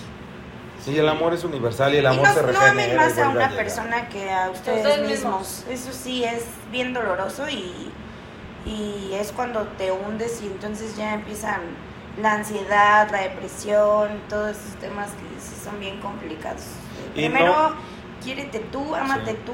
Sí, el amor es universal y el Y amor no, se no regenera. amen y más a una persona que a ustedes, ustedes mismos. Eso sí es bien doloroso y, y es cuando te hundes y entonces ya empiezan la ansiedad, la depresión, todos esos temas que sí son bien complicados. Y Primero, no- quiérete tú, ámate Sí. tú.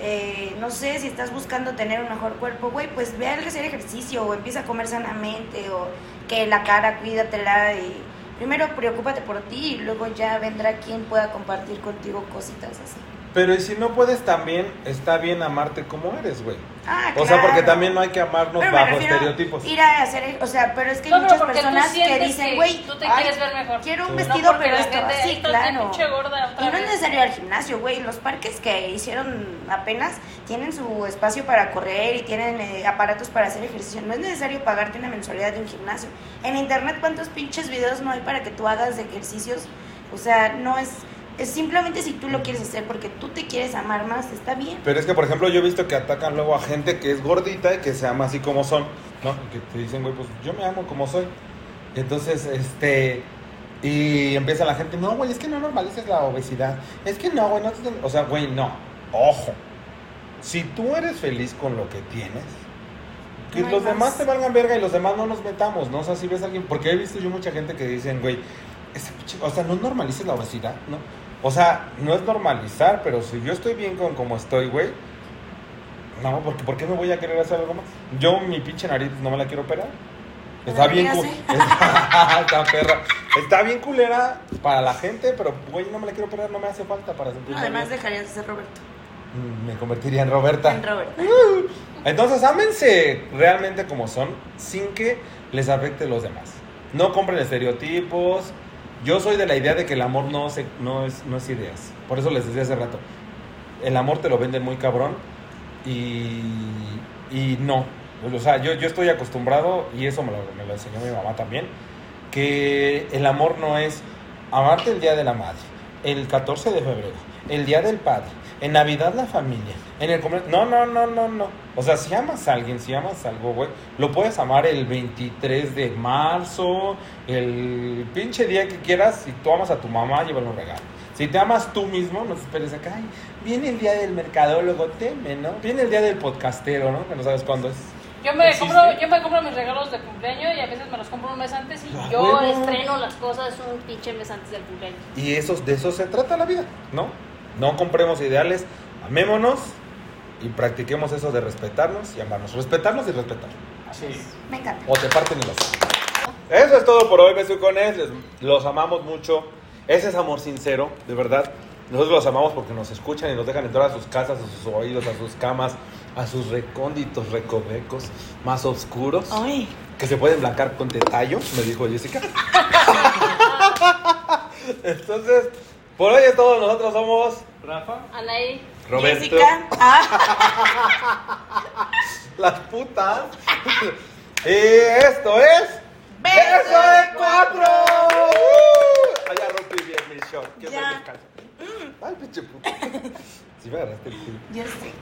eh, no sé si estás buscando tener un mejor cuerpo, güey, pues ve a hacer ejercicio o empieza a comer sanamente o que la cara, cuídatela y primero preocúpate por ti y luego ya vendrá quien pueda compartir contigo cositas así. Pero y si no puedes también, está bien amarte como eres, güey. Ah, O sea, porque claro. también no hay que amarnos Pero bajo estereotipos. Ir a hacer, o sea, pero es que hay No, muchas personas que dicen, güey, tú te ay, quieres ver mejor. quiero un Sí. vestido, No, pero esto, gente, sí, "Ay, tú, claro. pinche gorda, Y no es vez". necesario ir al gimnasio, güey. Los parques que hicieron apenas tienen su espacio para correr y tienen eh, aparatos para hacer ejercicio. No es necesario pagarte una mensualidad de un gimnasio. En internet, ¿cuántos pinches videos no hay para que tú hagas de ejercicios? O sea, no es... Es simplemente si tú lo quieres hacer porque tú te quieres amar más, está bien. Pero es que, por ejemplo, yo he visto que atacan luego a gente que es gordita y que se ama así como son, ¿no? Que te dicen, güey, pues yo me amo como soy. Entonces, este. Y empieza la gente, no, güey, es que no normalices la obesidad. Es que no, güey, no te- O sea, güey, no. Ojo. Si tú eres feliz con lo que tienes, que No los más. demás te valgan verga y los demás no nos metamos, ¿no? O sea, si ves a alguien. Porque he visto yo mucha gente que dicen, güey, o sea, no normalices la obesidad, ¿no? O sea, no es normalizar, pero si yo estoy bien con como estoy, güey, no, porque ¿por qué me voy a querer hacer algo más? Yo mi pinche nariz no me la quiero operar. Está bien ya cu- sé. está, perra. Está bien culera para la gente, pero güey, no me la quiero operar, no me hace falta para sentirme No, además bien. dejarías de ser Roberto. Mm, Me convertiría en Roberta. En Roberto. Entonces, ámense realmente como son, sin que les afecte los demás. No compren estereotipos. Yo soy de la idea de que el amor no, es, no es ideas. Por eso les decía hace rato. El amor te lo venden muy cabrón y, y no. O sea, yo, yo estoy acostumbrado, y eso me lo, me lo enseñó mi mamá también, que el amor no es amarte el día de la madre, el 14 de febrero, el día del padre, en Navidad la familia, en el cumpleaños. No, no, no, no, no. O sea, si amas a alguien, si amas algo, güey, lo puedes amar el 23 de marzo, el pinche día que quieras. Si tú amas a tu mamá, llévale un regalo. Si te amas tú mismo, no te esperes acá. Ay, viene el día del mercadólogo, teme, ¿no? Viene el día del podcastero, ¿no? Que no sabes cuándo es. Yo me, ¿Existe? compro, yo me compro mis regalos de cumpleaños y a veces me los compro un mes antes y Ah, yo huevo. estreno las cosas un pinche mes antes del cumpleaños. Y eso, de eso se trata la vida, ¿no? No compremos ideales, amémonos y practiquemos eso de respetarnos y amarnos. Respetarnos y respetar. Así es. Me encanta. O te parten y los Eso es todo por hoy, besucones. Les- Los amamos mucho. Ese es amor sincero, de verdad. Nosotros los amamos porque nos escuchan y nos dejan entrar a sus casas, a sus oídos, a sus camas, a sus recónditos recovecos más oscuros. Ay. Que se pueden blancar con detallo, me dijo Jessica. Entonces, por hoy es todo. Nosotros somos Rafa. Anaí, Roberto. Jessica. Ah, Las putas. y esto es. ¡Beso de cuatro! ¡Uh! Allá rompí bien mi short. ¿Qué Ya. tal descanso? Ay, pinche puta. Si me agarraste el culo. yo sé.